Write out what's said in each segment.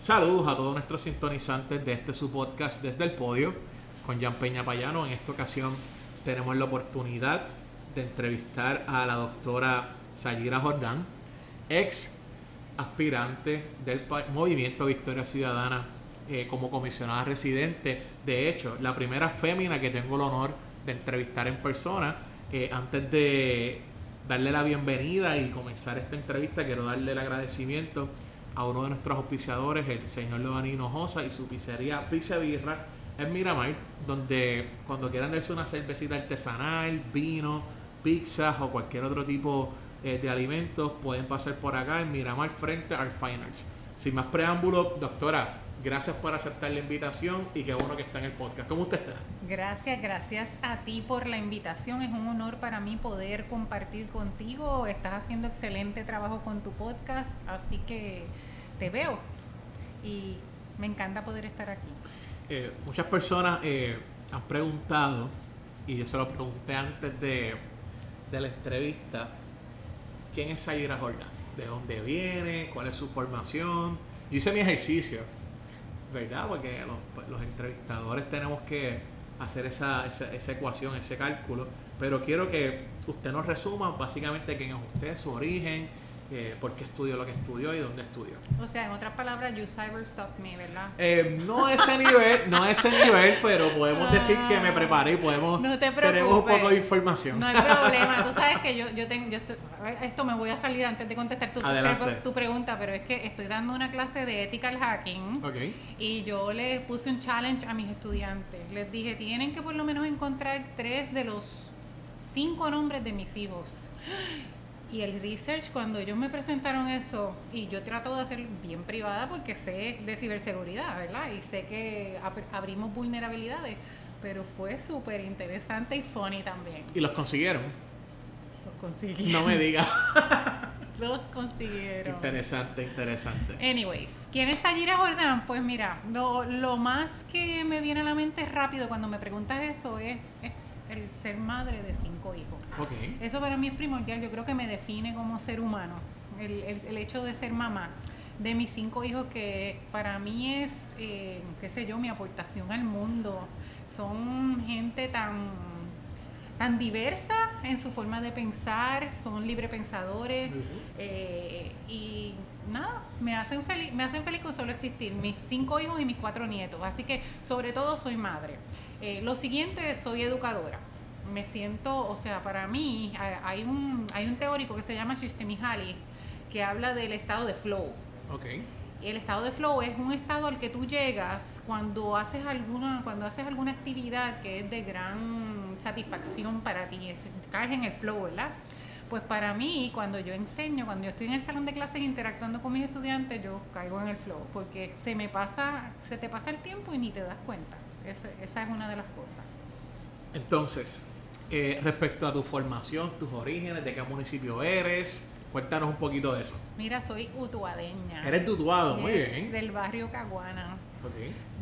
Saludos a todos nuestros sintonizantes de este su podcast desde el podio con Jan Peña Payano. En esta ocasión tenemos la oportunidad de entrevistar a la doctora Sayira Jordán, ex aspirante del Movimiento Victoria Ciudadana eh, como comisionada residente. De hecho, la primera fémina que tengo el honor de entrevistar en persona. Eh, antes de darle la bienvenida y comenzar esta entrevista, quiero darle el agradecimiento a uno de nuestros auspiciadores, el señor Lodanino Josa y su pizzería Pizza Birra en Miramar, donde cuando quieran darse una cervecita artesanal, vino, pizzas o cualquier otro tipo eh, de alimentos, pueden pasar por acá en Miramar frente al Finance. Sin más preámbulo, doctora, gracias por aceptar la invitación y qué bueno que está en el podcast. ¿Cómo usted está? Gracias, gracias a ti por la invitación. Es un honor para mí poder compartir contigo. Estás haciendo excelente trabajo con tu podcast, así que te veo y me encanta poder estar aquí. Eh, muchas personas eh, han preguntado, y yo se lo pregunté antes de, de la entrevista, ¿quién es Sayira Jordán? ¿De dónde viene? ¿Cuál es su formación? Yo hice mi ejercicio, ¿verdad? Porque los, los entrevistadores tenemos que hacer esa, esa, esa, ecuación, ese cálculo, pero quiero que usted nos resuma básicamente quién es usted, su origen, eh, por qué estudió lo que estudió y dónde estudió. O sea, en otras palabras, you cyberstalk me, ¿verdad? Eh, no a ese nivel, no a ese nivel, pero podemos decir que me preparé y podemos no te tenemos un poco de información. No hay problema. Tú sabes que yo, yo tengo, yo estoy, esto me voy a salir antes de contestar tu, tu, pregunta, pero es que estoy dando una clase de ethical hacking okay. y yo le puse un challenge a mis estudiantes. Les dije, tienen que por lo menos encontrar tres de los cinco nombres de mis hijos. Y el research, cuando ellos me presentaron eso, y yo trato de hacer bien privada porque sé de ciberseguridad, ¿verdad? Y sé que abrimos vulnerabilidades, pero fue súper interesante y funny también. ¿Y los consiguieron? Los consiguieron. No me digas. los consiguieron. Interesante, interesante. Anyways, ¿quién es Sayira Jordán? Pues mira, lo, lo, más que me viene a la mente rápido cuando me preguntas eso es, es el ser madre de cinco hijos. Eso para mí es primordial, yo creo que me define como ser humano, el, el, hecho de ser mamá de mis cinco hijos que para mí es, eh, qué sé yo, mi aportación al mundo. Son gente tan, tan diversa en su forma de pensar, son librepensadores eh, y nada, me hacen feliz, me hacen feliz con solo existir, mis cinco hijos y mis cuatro nietos. Así que sobre todo soy madre. Eh, lo siguiente, soy educadora. Me siento, o sea, para mí hay un, hay un teórico que se llama Shishtemihali que habla del estado de flow. Okay. El estado de flow es un estado al que tú llegas cuando haces alguna, cuando haces alguna actividad que es de gran satisfacción para ti, caes en el flow, ¿verdad? Pues para mí, cuando yo enseño, cuando yo estoy en el salón de clases interactuando con mis estudiantes, yo caigo en el flow, porque se me pasa, se te pasa el tiempo y ni te das cuenta. Esa, esa es una de las cosas. Entonces, eh, respecto a tu formación, tus orígenes, de qué municipio eres, cuéntanos un poquito de eso. Mira, soy utuadeña. Eres de Utuado, muy bien. Del barrio Caguana.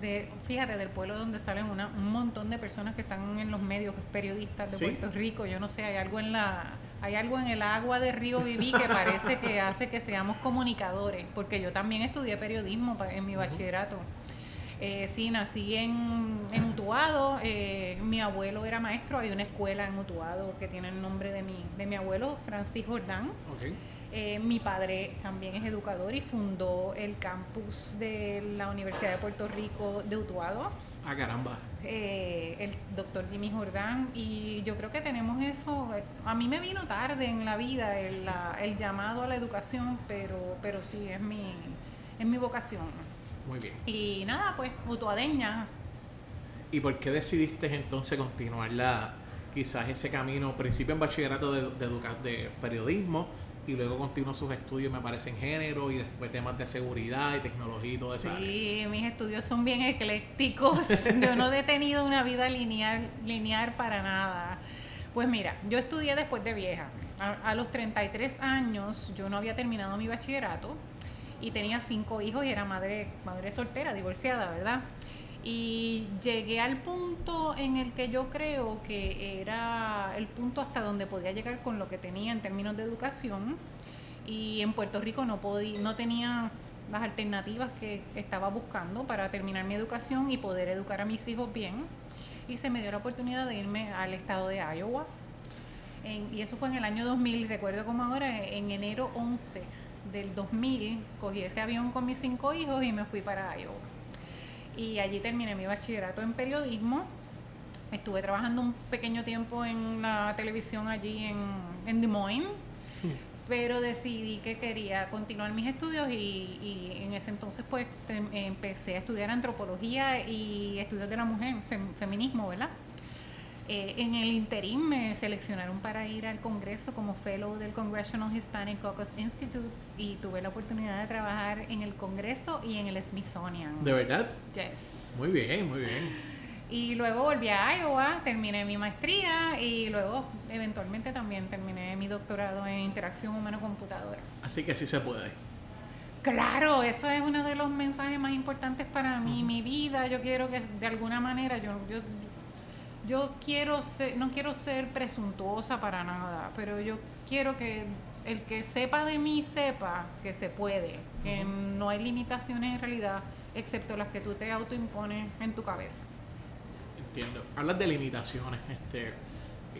De, fíjate, del pueblo donde salen una, un montón de personas que están en los medios, periodistas de Puerto Rico. Yo no sé, hay algo en la hay algo en el agua de Río Viví que parece que hace que seamos comunicadores, porque yo también estudié periodismo en mi bachillerato. Eh, sí, nací en, en Utuado. Eh, mi abuelo era maestro. Hay una escuela en Utuado que tiene el nombre de mi, de mi abuelo, Francis Jordán. Eh, mi padre también es educador y fundó el campus de la Universidad de Puerto Rico de Utuado. Ah, caramba. Eh, el doctor Jimmy Jordán. Y yo creo que tenemos eso. A mí me vino tarde en la vida el, el llamado a la educación, pero, pero sí, es mi, es mi vocación. Muy bien. Y nada, pues, mutuadeña. ¿Y por qué decidiste entonces continuar la, quizás ese camino, principio en bachillerato de, de, de periodismo, y luego continuó sus estudios, me parece, en género y después temas de seguridad y tecnología y todo eso. Sí, mis estudios son bien eclécticos. yo no he tenido una vida lineal, lineal para nada. Pues mira, yo estudié después de vieja. A, a, los 33 años yo no había terminado mi bachillerato y tenía cinco hijos y era madre, madre soltera, divorciada, ¿verdad? Y llegué al punto en el que yo creo que era el punto hasta donde podía llegar con lo que tenía en términos de educación. Y en Puerto Rico no, podía, no tenía las alternativas que estaba buscando para terminar mi educación y poder educar a mis hijos bien. Y se me dio la oportunidad de irme al estado de Iowa. y eso fue en el año 2000, recuerdo como ahora, en enero 11 del 2000, cogí ese avión con mis cinco hijos y me fui para Iowa. Y allí terminé mi bachillerato en periodismo. Estuve trabajando un pequeño tiempo en la televisión allí en, en Des Moines pero decidí que quería continuar mis estudios y, en ese entonces pues empecé a estudiar antropología y estudios de la mujer, feminismo, ¿verdad? Eh, en el interín me seleccionaron para ir al Congreso como fellow del Congressional Hispanic Caucus Institute y tuve la oportunidad de trabajar en el Congreso y en el Smithsonian. ¿De verdad? Yes. Muy bien, muy bien. Y luego volví a Iowa, terminé mi maestría y luego eventualmente también terminé mi doctorado en interacción humano-computadora. Así que sí se puede. Claro, eso es uno de los mensajes más importantes para mí, mi vida. Yo quiero que de alguna manera, yo, yo, yo quiero ser, no quiero ser presuntuosa para nada, pero yo quiero que el que sepa de mí sepa que se puede, que no hay limitaciones en realidad, excepto las que tú te autoimpones en tu cabeza. Hablas de limitaciones, este,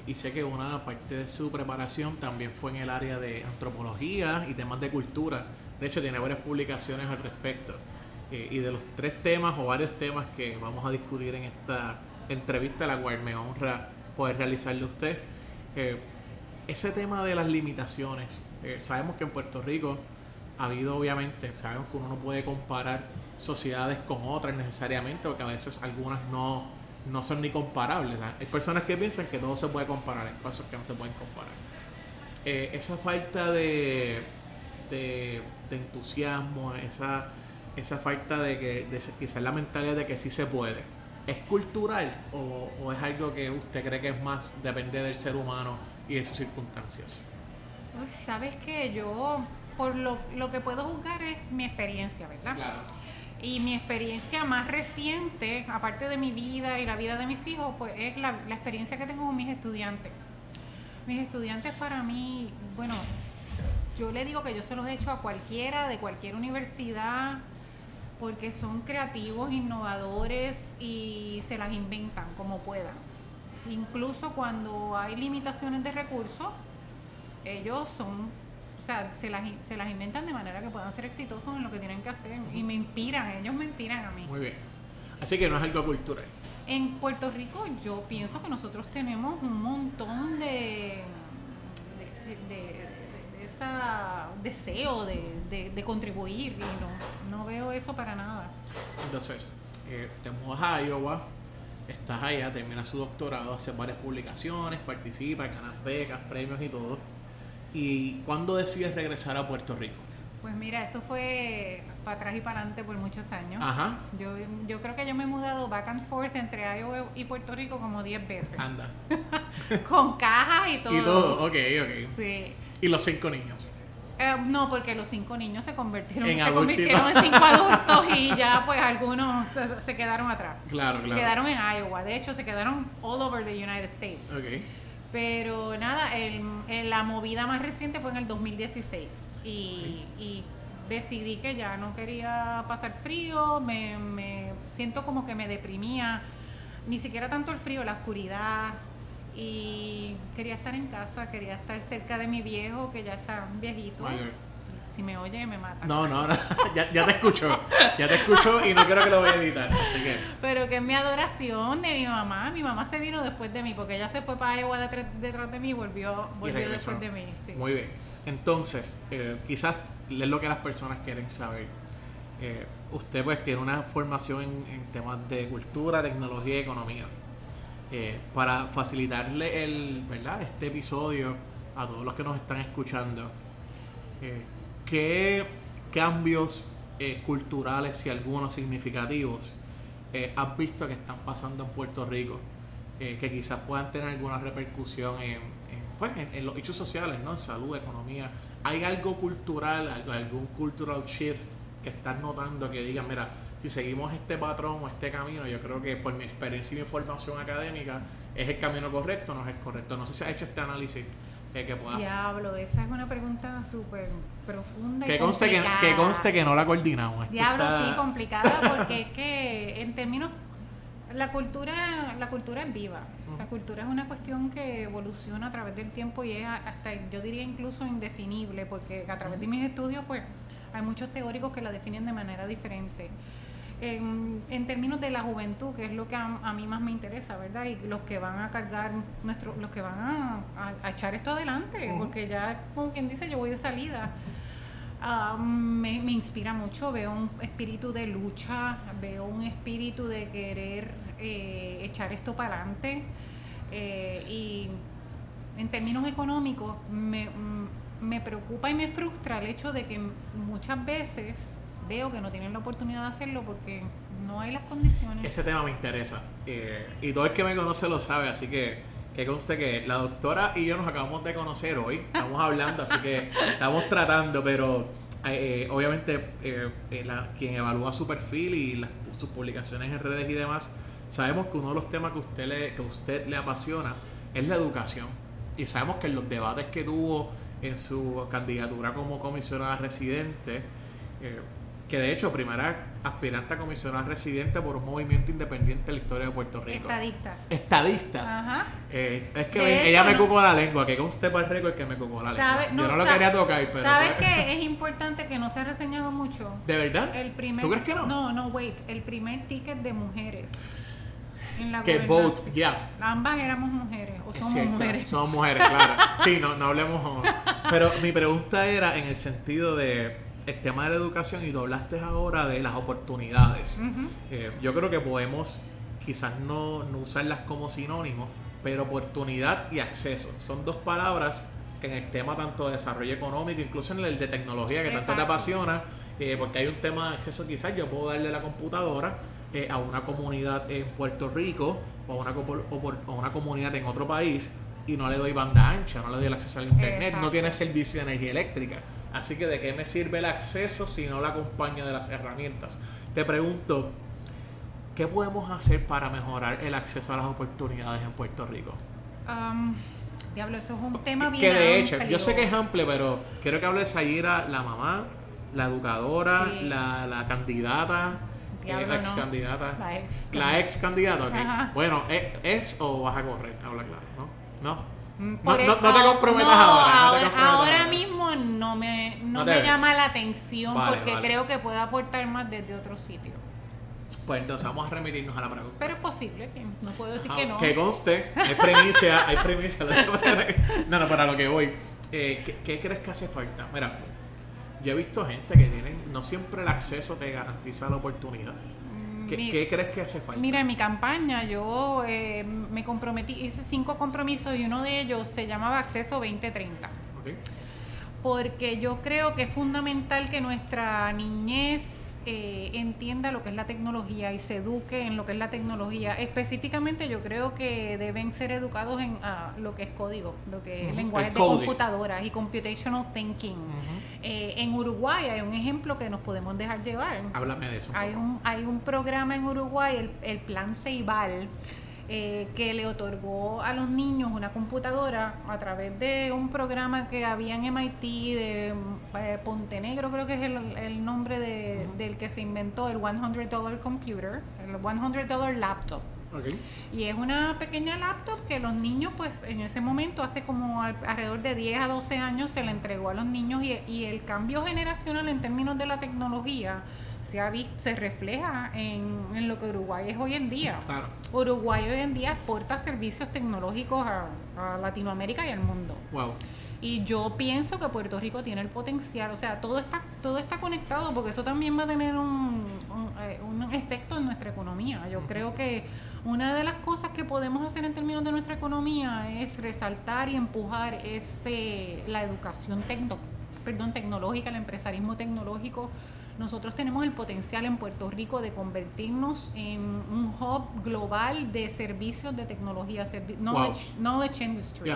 y sé que una parte de su preparación también fue en el área de antropología y temas de cultura. De hecho, tiene varias publicaciones al respecto. Eh, y de los tres temas o varios temas que vamos a discutir en esta entrevista, la cual me honra poder realizarle a usted, eh, ese tema de las limitaciones. Eh, sabemos que en Puerto Rico ha habido, obviamente, sabemos que uno no puede comparar sociedades con otras necesariamente, porque a veces algunas no no son ni comparables. Hay personas que piensan que todo se puede comparar, hay cosas que no se pueden comparar. Eh, esa falta de, de, entusiasmo, esa, esa falta de que de quizás la mentalidad de que sí se puede, ¿es cultural o, es algo que usted cree que es más depende del ser humano y de sus circunstancias? Sabes que yo, por lo, lo que puedo juzgar es mi experiencia, ¿verdad? Claro y mi experiencia más reciente, aparte de mi vida y la vida de mis hijos, pues es la, experiencia que tengo con mis estudiantes. Mis estudiantes para mí, bueno, yo le digo que yo se los he hecho a cualquiera de cualquier universidad porque son creativos, innovadores y se las inventan como puedan. Incluso cuando hay limitaciones de recursos, ellos son o sea, se las, se las inventan de manera que puedan ser exitosos en lo que tienen que hacer y me inspiran, ellos me inspiran a mí. Muy bien. Así que no es algo cultural. En Puerto Rico yo pienso que nosotros tenemos un montón de, de, esa deseo de, contribuir y no, veo eso para nada. Entonces, eh, te mudas a Iowa, estás allá, terminas su doctorado, haces varias publicaciones, participas, ganas becas, premios y todo ¿Y cuándo decides regresar a Puerto Rico? Pues mira, eso fue para atrás y para adelante por muchos años. Ajá. Yo, yo creo que yo me he mudado back and forth entre Iowa y Puerto Rico como 10 veces. Anda. Con cajas y todo. Y todo, ok, ok. Sí. ¿Y los cinco niños? Eh, no, porque los cinco niños se convirtieron en, se convirtieron en cinco adultos y ya pues algunos se, quedaron atrás. Claro, claro. Quedaron en Iowa. De hecho, se quedaron all over the United States. Ok. Pero nada, el, la movida más reciente fue en el 2016 y, y, decidí que ya no quería pasar frío, me, me siento como que me deprimía, ni siquiera tanto el frío, la oscuridad, y quería estar en casa, quería estar cerca de mi viejo que ya está viejito si me oye me mata. No, no, Ya, ya, te escucho, ya te escucho y no quiero que lo vaya a editar, así que... Pero que es mi adoración de mi mamá, mi mamá se vino después de mí, porque ella se fue para Iowa detrás, de mí y volvió, volvió después de mí. Muy bien, entonces, eh, quizás es lo que las personas quieren saber. Eh, usted pues tiene una formación en, temas de cultura, tecnología y economía. Eh, para facilitarle el, ¿verdad? este episodio a todos los que nos están escuchando, ¿qué cambios eh, culturales, si algunos significativos, eh, has visto que están pasando en Puerto Rico? Eh, que quizás puedan tener alguna repercusión en, pues, en, los hechos sociales, ¿no? En salud, economía. ¿Hay algo cultural, algún cultural shift que estás notando que digan, mira, si seguimos este patrón o este camino, yo creo que por mi experiencia y mi formación académica es el camino correcto, no es el correcto. No sé si ha hecho este análisis que, pueda. Diablo, esa es una pregunta súper profunda. Que conste que, que conste que no la coordinamos. Diablo, sí, complicada, porque es que en términos. La cultura, la cultura es viva. La cultura es una cuestión que evoluciona a través del tiempo y es hasta, yo diría incluso indefinible, porque a través de mis estudios, pues, hay muchos teóricos que la definen de manera diferente en, términos de la juventud, que es lo que a, mí más me interesa, ¿verdad? Y los que van a cargar, nuestro, los que van a, echar esto adelante, porque ya, como quien dice, yo voy de salida. Ah, me, inspira mucho, veo un espíritu de lucha, veo un espíritu de querer eh, echar esto para adelante. Eh, y en términos económicos, me, me preocupa y me frustra el hecho de que muchas veces veo que no tienen la oportunidad de hacerlo porque no hay las condiciones. Ese tema me interesa. Eh, y todo el que me conoce lo sabe, así que que conste que la doctora y yo nos acabamos de conocer hoy. Estamos hablando, así que estamos tratando, pero eh, eh, obviamente quien evalúa su perfil y sus publicaciones en redes y demás, sabemos que uno de los temas que usted le, que usted le apasiona es la educación. Y sabemos que en los debates que tuvo en su candidatura como comisionada residente, que de hecho primera aspirante a comisionada residente por un movimiento independiente en la historia de Puerto Rico. Estadista. Estadista. Ajá. Eh, es que ella me cucó la lengua, que conste para el récord que me cucó la lengua. Yo no lo quería tocar, pero... ¿Sabes pues que es importante que no se ha reseñado mucho? ¿De verdad? El primer, ¿Tú crees que no? No, no, wait. El primer ticket de mujeres. En la que both, ya. Ambas éramos mujeres, o somos mujeres. Somos mujeres, claro. Sí, no, no hablemos. Pero mi pregunta era en el sentido de el tema de la educación y tú hablaste ahora de las oportunidades. Eh, yo creo que podemos quizás no, usarlas como sinónimos, pero oportunidad y acceso son dos palabras que en el tema tanto de desarrollo económico, incluso en el de tecnología que tanto te apasiona, eh, porque hay un tema de acceso, quizás yo puedo darle la computadora eh, a una comunidad en Puerto Rico o a una, o una comunidad en otro país y no le doy banda ancha, no le doy el acceso al internet, no tiene servicio de energía eléctrica. Así que de qué me sirve el acceso si no la acompaño de las herramientas. Te pregunto, ¿qué podemos hacer para mejorar el acceso a las oportunidades en Puerto Rico? diablo, eso es un tema bien Que de hecho, yo sé que es amplio, pero quiero que hable Sayira, la mamá, la educadora, la, candidata. Eh, la ex candidata. La ex, candidata, Bueno, ¿es, ¿es, o vas a correr? Habla claro, ¿no? ¿No? Mm, no, te comprometas ahora. ahora, mismo no me, no me llama la atención porque creo que puede aportar más desde otro sitio. Pues entonces vamos a remitirnos a la pregunta. Pero es posible, no puedo decir que no. Que conste, hay primicia, hay primicia. no, no, para lo que voy. Eh, ¿qué, ¿Qué crees que hace falta? Mira, yo he visto gente que tienen, no siempre el acceso te garantiza la oportunidad. ¿Qué, crees que hace falta? Mira, en mi campaña yo eh, me comprometí, hice cinco compromisos y uno de ellos se llamaba Acceso 2030. Porque yo creo que es fundamental que nuestra niñez eh, entienda lo que es la tecnología y se eduque en lo que es la tecnología. Específicamente yo creo que deben ser educados en ah, lo que es código, lo que es lenguaje de computadoras y computational thinking. Eh, en Uruguay hay un ejemplo que nos podemos dejar llevar. Háblame de eso. hay, un, hay un programa en Uruguay, el, el Plan Ceibal eh, que le otorgó a los niños una computadora a través de un programa que había en MIT de eh, Pontenegro, creo que es el, nombre del que se inventó, el $100 computer, el $100 laptop. Y es una pequeña laptop que los niños, pues en ese momento, hace como alrededor de 10 a 12 años, se le entregó a los niños y, y el cambio generacional en términos de la tecnología se, ha visto, se refleja en, lo que Uruguay es hoy en día. Uruguay hoy en día exporta servicios tecnológicos a, Latinoamérica y al mundo. Y yo pienso que Puerto Rico tiene el potencial, o sea, todo está, todo está conectado porque eso también va a tener un, un, eh, efecto en nuestra economía. Yo creo que una de las cosas que podemos hacer en términos de nuestra economía es resaltar y empujar ese, la educación tecno, perdón, tecnológica, el empresarismo tecnológico nosotros tenemos el potencial en Puerto Rico de convertirnos en un hub global de servicios de tecnología, knowledge, industry.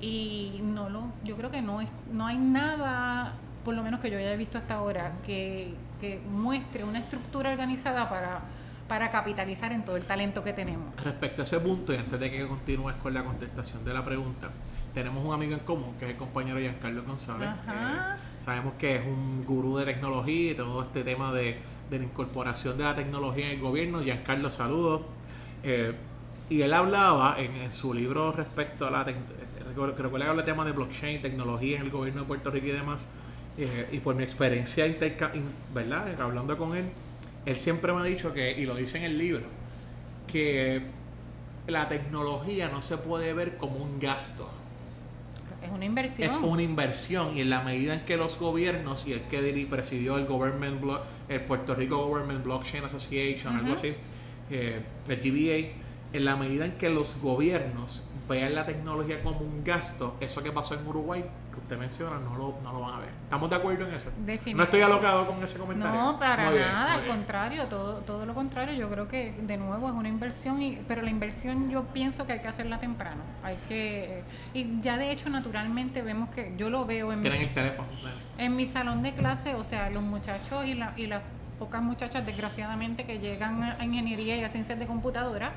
Y no lo, yo creo que no, es, no hay nada, por lo menos que yo haya visto hasta ahora, que, que muestre una estructura organizada para, para capitalizar en todo el talento que tenemos. Respecto a ese punto, y antes de que continúes con la contestación de la pregunta, tenemos un amigo en común que es el compañero Giancarlo González. Eh, sabemos que es un gurú de tecnología y todo este tema de, la incorporación de la tecnología en el gobierno. Giancarlo, saludos. Eh, y él hablaba en, su libro respecto a la creo que habla el tema de blockchain, tecnología en el gobierno de Puerto Rico y demás. Eh, y por mi experiencia ¿verdad? hablando con él, él siempre me ha dicho que, y lo dice en el libro, que la tecnología no se puede ver como un gasto. Es una inversión. Es una inversión y en la medida en que los gobiernos y el que presidió el Government el Puerto Rico Government Blockchain Association, algo así, eh, el GBA, en la medida en que los gobiernos vean la tecnología como un gasto, eso que pasó en Uruguay, que usted menciona, no lo, no lo van a ver. ¿Estamos de acuerdo en eso? No estoy alocado con ese comentario. No, para nada, al contrario, todo, todo lo contrario. Yo creo que de nuevo es una inversión, y, pero la inversión yo pienso que hay que hacerla temprano. Hay que Y ya de hecho, naturalmente vemos que yo lo veo en, mi, el teléfono, en mi salón de clase, o sea, los muchachos y, la, y las pocas muchachas, desgraciadamente, que llegan a ingeniería y a ciencias de computadora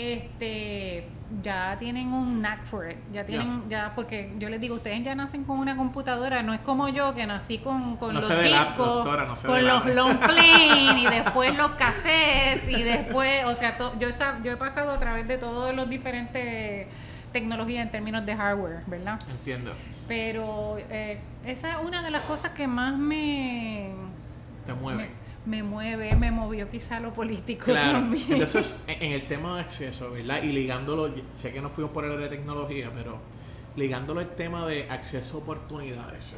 este ya tienen un knack for it, ya tienen, ya porque yo les digo, ustedes ya nacen con una computadora, no es como yo que nací con, con los discos, con los long plane y después los cassettes y después, o sea, yo, yo he pasado a través de todos los diferentes tecnologías en términos de hardware, ¿verdad? Entiendo. Pero eh, esa es una de las cosas que más me... Te mueve me mueve, me movió quizá lo político claro. también. Entonces, en el tema de acceso, ¿verdad? Y ligándolo, sé que no fuimos por el de tecnología, pero ligándolo al tema de acceso a oportunidades.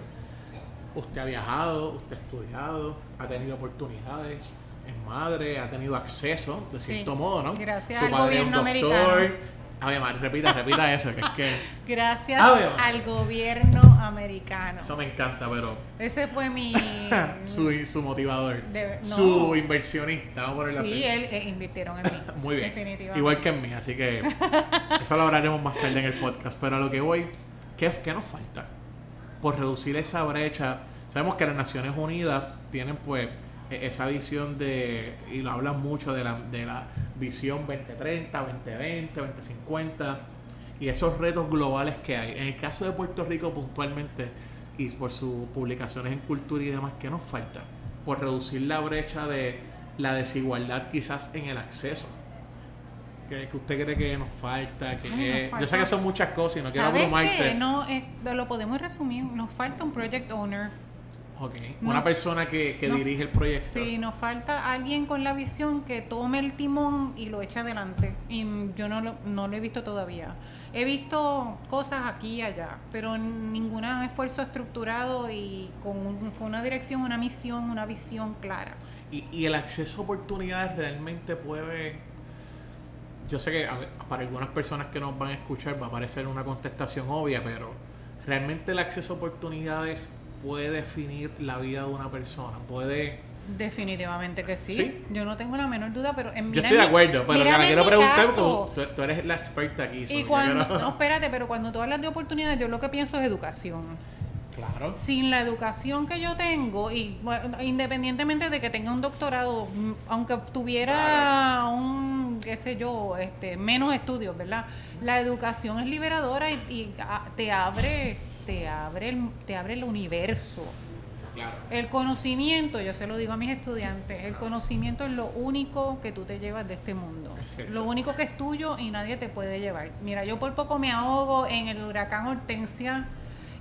Usted ha viajado, usted ha estudiado, ha tenido oportunidades, es madre, ha tenido acceso, de cierto modo, ¿no? Gracias al gobierno americano Ave María, repita, repita eso, que es que... Gracias al gobierno americano. Eso me encanta, pero... Ese fue mi... su, su motivador. Su inversionista, vamos a ponerlo sí, él eh, invirtieron en mí. Muy bien. Definitivamente. Igual que en mí, así que eso lo hablaremos más tarde en el podcast. Pero a lo que voy, ¿qué, qué nos falta? Por reducir esa brecha. Sabemos que las Naciones Unidas tienen pues esa visión de, y lo hablan mucho de la, de la visión 2030, 2020, 2050 y esos retos globales que hay. En el caso de Puerto Rico puntualmente y por sus publicaciones en cultura y demás, ¿qué nos falta? Por reducir la brecha de la desigualdad quizás en el acceso. ¿Qué, usted cree que nos falta? Que Yo sé que son muchas cosas y no quiero abrumarte. No, eh, lo podemos resumir. Nos falta un project owner una persona que, dirige el proyecto. Sí, nos falta alguien con la visión que tome el timón y lo eche adelante. Y yo no lo, no lo he visto todavía. He visto cosas aquí y allá, pero ningún esfuerzo estructurado y con, una dirección, una misión, una visión clara. Y, y el acceso a oportunidades realmente puede... Yo sé que para algunas personas que nos van a escuchar va a parecer una contestación obvia, pero realmente el acceso a oportunidades puede definir la vida de una persona, puede... Definitivamente que sí. Yo no tengo la menor duda, pero en Yo estoy de acuerdo, pero la quiero preguntar porque tú, eres la experta aquí. Y cuando, no, espérate, pero cuando tú hablas de oportunidades, yo lo que pienso es educación. Claro. Sin la educación que yo tengo, y independientemente de que tenga un doctorado, mm, aunque tuviera un, qué sé yo, este, menos estudios, ¿verdad? La educación es liberadora y, y ah, te abre te abre el, te abre el universo. El conocimiento, yo se lo digo a mis estudiantes, el conocimiento es lo único que tú te llevas de este mundo. lo único que es tuyo y nadie te puede llevar. Mira, yo por poco me ahogo en el huracán Hortensia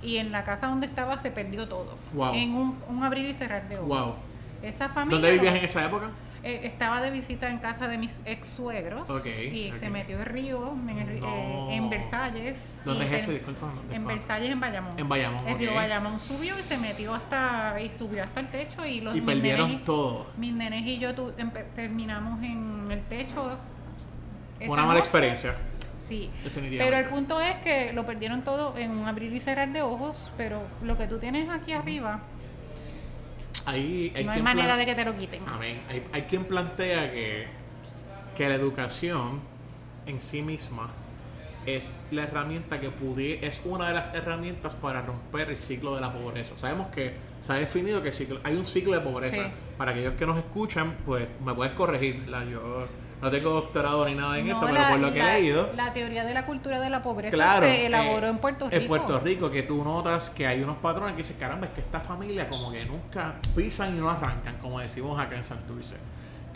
y en la casa donde estaba se perdió todo. En un, un, abrir y cerrar de ojos. Esa familia. ¿Dónde vivías en esa época? Eh, estaba de visita en casa de mis ex suegros y se metió el río en, eh, Versalles. ¿Dónde es eso? Disculpa, En Versalles, en Bayamón. En Bayamón. El río Bayamón subió y se metió hasta y subió hasta el techo y los y perdieron todo. Mis nenes y yo terminamos en el techo. Una mala experiencia. Sí, pero el punto es que lo perdieron todo en un abrir y cerrar de ojos, pero lo que tú tienes aquí arriba hay no hay manera de que te lo quiten. Amén. Hay, hay quien plantea que, que la educación en sí misma es la herramienta que pudiera, es una de las herramientas para romper el ciclo de la pobreza. Sabemos que se ha definido que hay un ciclo de pobreza. Para aquellos que nos escuchan, pues me puedes corregir. yo no tengo doctorado ni nada en eso, pero por lo que he leído. La teoría de la cultura de la pobreza se elaboró en Puerto Rico. En Puerto Rico, que tú notas que hay unos patrones que dicen, caramba, es que esta familia como que nunca pisan y no arrancan, como decimos acá en Santurce.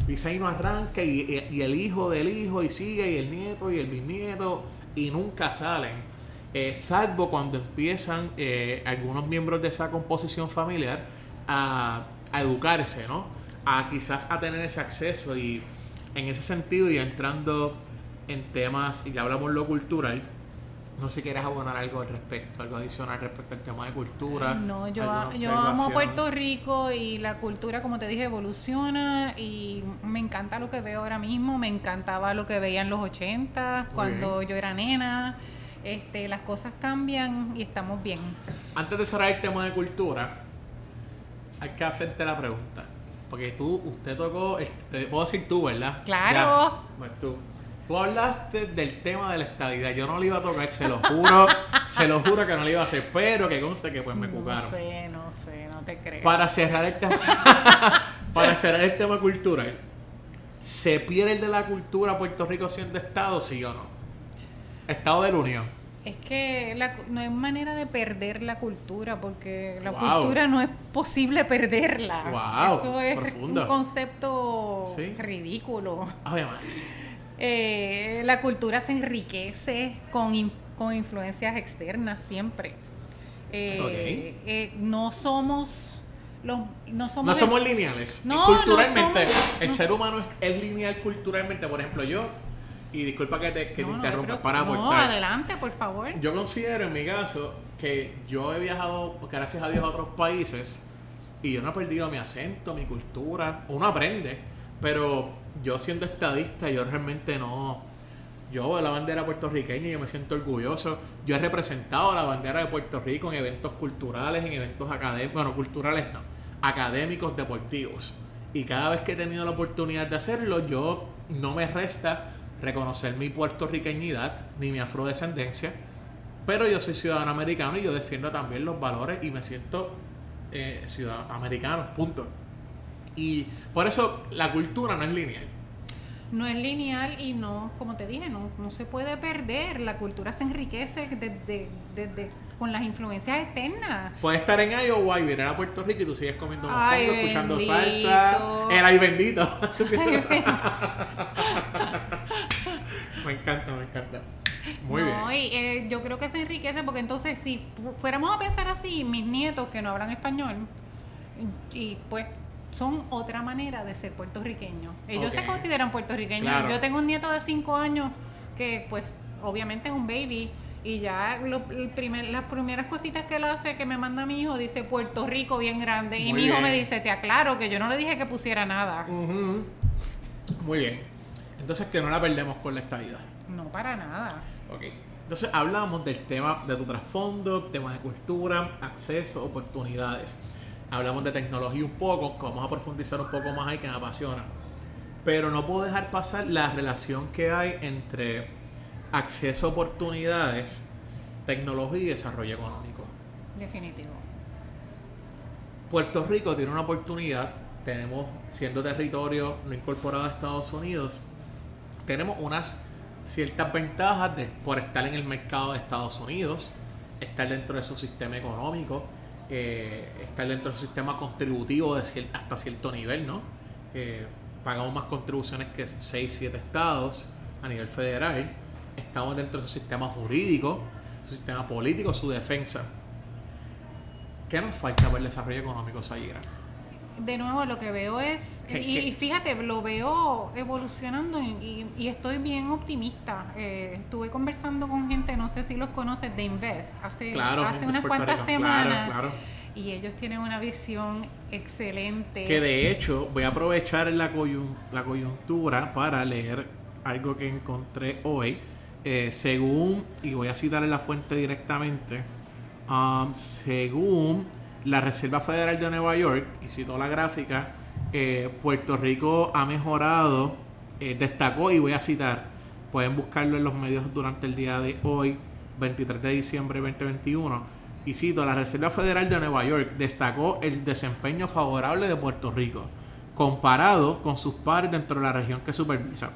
Pisan y no arranca, y, y, el hijo del hijo, y sigue, y el nieto, y el bisnieto, y nunca salen. Eh, salvo cuando empiezan eh, algunos miembros de esa composición familiar a, a educarse, ¿no? A quizás a tener ese acceso y en ese sentido y entrando en temas, y ya hablamos lo cultural, no sé si quieres abonar algo al respecto, algo adicional respecto al tema de cultura. No, yo, yo amo Puerto Rico y la cultura, como te dije, evoluciona y me encanta lo que veo ahora mismo, me encantaba lo que veía en los 80, cuando yo era nena. Este, las cosas cambian y estamos bien. Antes de cerrar el tema de cultura, hay que hacerte la pregunta. Porque tú, usted tocó, te puedo decir tú, ¿verdad? Claro. pues tú. Tú hablaste del tema de la estadidad. Yo no lo iba a tocar, se lo juro, se lo juro que no lo iba a hacer, pero que conste que pues me cucaron. No sé, no sé, no te creo. Para cerrar el tema, para cerrar el tema cultural, ¿se pierde de la cultura Puerto Rico siendo Estado, sí o no? Estado de la Unión es que no hay manera de perder la cultura porque la cultura no es posible perderla. Eso es un concepto ridículo. Eh, la cultura se enriquece con, con influencias externas siempre. Eh, eh, no somos los, no somos, no somos lineales. culturalmente, el ser humano es lineal culturalmente. Por ejemplo, yo y disculpa que te, que te interrumpa para No, adelante, por favor. Yo considero en mi caso que yo he viajado, gracias a Dios, a otros países y yo no he perdido mi acento, mi cultura. Uno aprende, pero yo siendo estadista, yo realmente no. Yo veo la bandera puertorriqueña y yo me siento orgulloso. Yo he representado la bandera de Puerto Rico en eventos culturales, en eventos académicos, bueno, culturales no, académicos, deportivos. Y cada vez que he tenido la oportunidad de hacerlo, yo no me resta reconocer mi puertorriqueñidad ni mi afrodescendencia, pero yo soy ciudadano americano y yo defiendo también los valores y me siento eh, ciudadano americano, punto. Y por eso la cultura no es lineal. No es lineal y no, como te dije, no, no se puede perder. La cultura se enriquece desde, desde con las influencias externas. Puedes estar en Iowa y venir a Puerto Rico y tú sigues comiendo mofongo, escuchando salsa. El ay bendito. me encanta, me encanta. Muy bien. Y, eh, yo creo que se enriquece porque entonces si fuéramos a pensar así, mis nietos que no hablan español, y pues son otra manera de ser puertorriqueños. Ellos se consideran puertorriqueños. Yo tengo un nieto de 5 años que pues obviamente es un baby y ya lo, primer, las primeras cositas que él hace, que me manda mi hijo, dice Puerto Rico bien grande. y mi hijo me dice, te aclaro que yo no le dije que pusiera nada. Muy bien. Entonces que no la perdemos con la estadía. No, para nada. Ok. Entonces hablamos del tema de tu trasfondo, temas de cultura, acceso, oportunidades. Hablamos de tecnología un poco, que vamos a profundizar un poco más ahí que me apasiona. Pero no puedo dejar pasar la relación que hay entre acceso a oportunidades, tecnología y desarrollo económico. Definitivo. Puerto Rico tiene una oportunidad, tenemos, siendo territorio no incorporado a Estados Unidos, tenemos unas ciertas ventajas de, por estar en el mercado de Estados Unidos, estar dentro de su sistema económico, eh, estar dentro de su sistema contributivo de hasta cierto nivel, ¿no? pagamos más contribuciones que 6, 7 estados a nivel federal estamos dentro de su sistema jurídico, su sistema político, su defensa. ¿Qué nos falta para el desarrollo económico, Sayira? De nuevo, lo que veo es, y, fíjate, lo veo evolucionando y, estoy bien optimista. Eh, estuve conversando con gente, no sé si los conoces, de Invest, hace, hace unas cuantas semanas. Y ellos tienen una visión excelente. Que de hecho, voy a aprovechar la coyuntura para leer algo que encontré hoy eh, según, y voy a citar en la fuente directamente, um, según la Reserva Federal de Nueva York, y citó la gráfica, eh, Puerto Rico ha mejorado, eh, destacó, y voy a citar, pueden buscarlo en los medios durante el día de hoy, 23 de diciembre de 2021, y cito, la Reserva Federal de Nueva York destacó el desempeño favorable de Puerto Rico, comparado con sus pares dentro de la región que supervisa.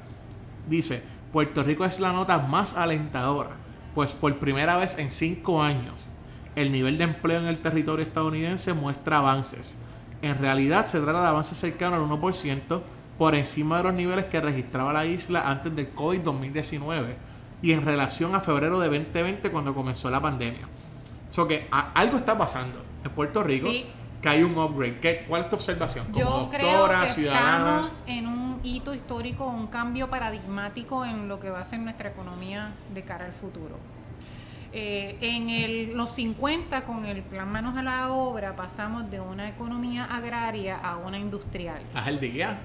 Dice, Puerto Rico es la nota más alentadora, pues por primera vez en cinco años, el nivel de empleo en el territorio estadounidense muestra avances. En realidad se trata de avances cercanos al 1%, por encima de los niveles que registraba la isla antes del COVID-2019 y en relación a febrero de 2020 cuando comenzó la pandemia. So que algo está pasando en Puerto Rico, que hay un upgrade. ¿Qué, ¿Cuál es tu observación? Como Yo doctora, creo que Estamos en un hito histórico, un cambio paradigmático en lo que va a ser nuestra economía de cara al futuro. Eh, en el, los 50, con el plan Manos a la Obra, pasamos de una economía agraria a una industrial. ¿Haz el día?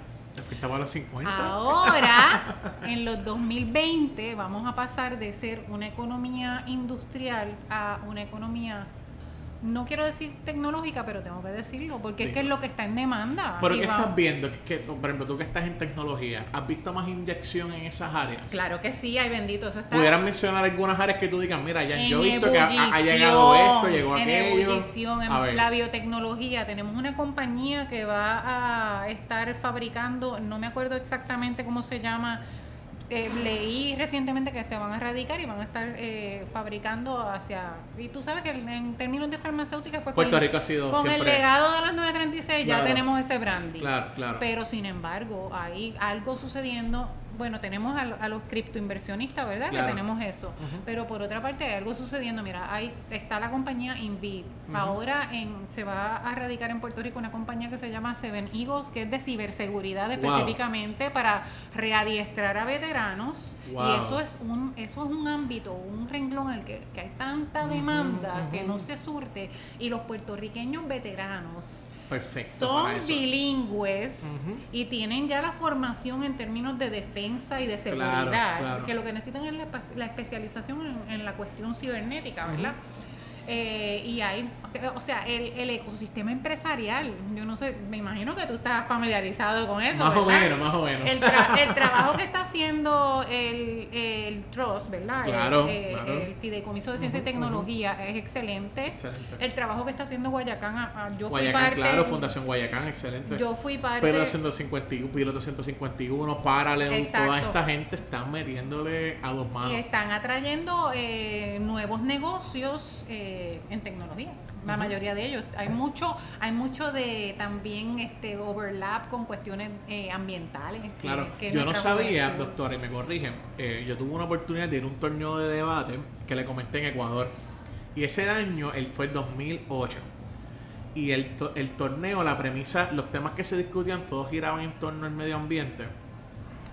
a los 50. Ahora, en los 2020, vamos a pasar de ser una economía industrial a una economía no quiero decir tecnológica, pero tengo que decirlo, porque es que es lo que está en demanda. ¿Pero qué estás viendo? Que, por ejemplo, tú que estás en tecnología, ¿has visto más inyección en esas áreas? Claro que sí, hay bendito. Eso está ¿Pudieran mencionar algunas áreas que tú digas, mira, ya yo he visto que ha, llegado esto, llegó en Ebullición, en la biotecnología, tenemos una compañía que va a estar fabricando, no me acuerdo exactamente cómo se llama, eh, leí recientemente que se van a erradicar y van a estar eh, fabricando hacia... Y tú sabes que en términos de farmacéuticas, pues Puerto con, Rico ha sido con el legado de las 936 ya tenemos ese branding. Claro, claro. Pero sin embargo, hay algo sucediendo bueno, tenemos a, los criptoinversionistas, ¿verdad? Que tenemos eso. Pero por otra parte hay algo sucediendo. Mira, ahí está la compañía Invid. Ahora en, se va a radicar en Puerto Rico una compañía que se llama Seven Eagles, que es de ciberseguridad específicamente para readiestrar a veteranos. Y eso es un eso es un ámbito, un renglón en el que, hay tanta demanda que no se surte. Y los puertorriqueños veteranos son bilingües y tienen ya la formación en términos de defensa y de seguridad, que lo que necesitan es la, especialización en, la cuestión cibernética, ¿verdad? Eh, y hay, o sea, el, ecosistema empresarial, yo no sé, me imagino que tú estás familiarizado con eso. Más o menos, más o menos. El, trabajo que está haciendo el, el Trust, ¿verdad? Claro, el, Fideicomiso de Ciencia y Tecnología es excelente. El trabajo que está haciendo Guayacán, ah, ah, yo fui parte. Claro, Fundación Guayacán, excelente. Yo fui parte. Pero 151, Piloto 151, Paralelo, toda esta gente están metiéndole a dos manos. Y están atrayendo eh, nuevos negocios. Eh, en tecnología. La mayoría de ellos. Hay mucho, hay mucho de también este overlap con cuestiones eh, ambientales. claro, yo no sabía, doctora, y me corrigen, eh, yo tuve una oportunidad de ir a un torneo de debate que le comenté en Ecuador. Y ese año él fue el 2008. Y el, el torneo, la premisa, los temas que se discutían, todos giraban en torno al medio ambiente.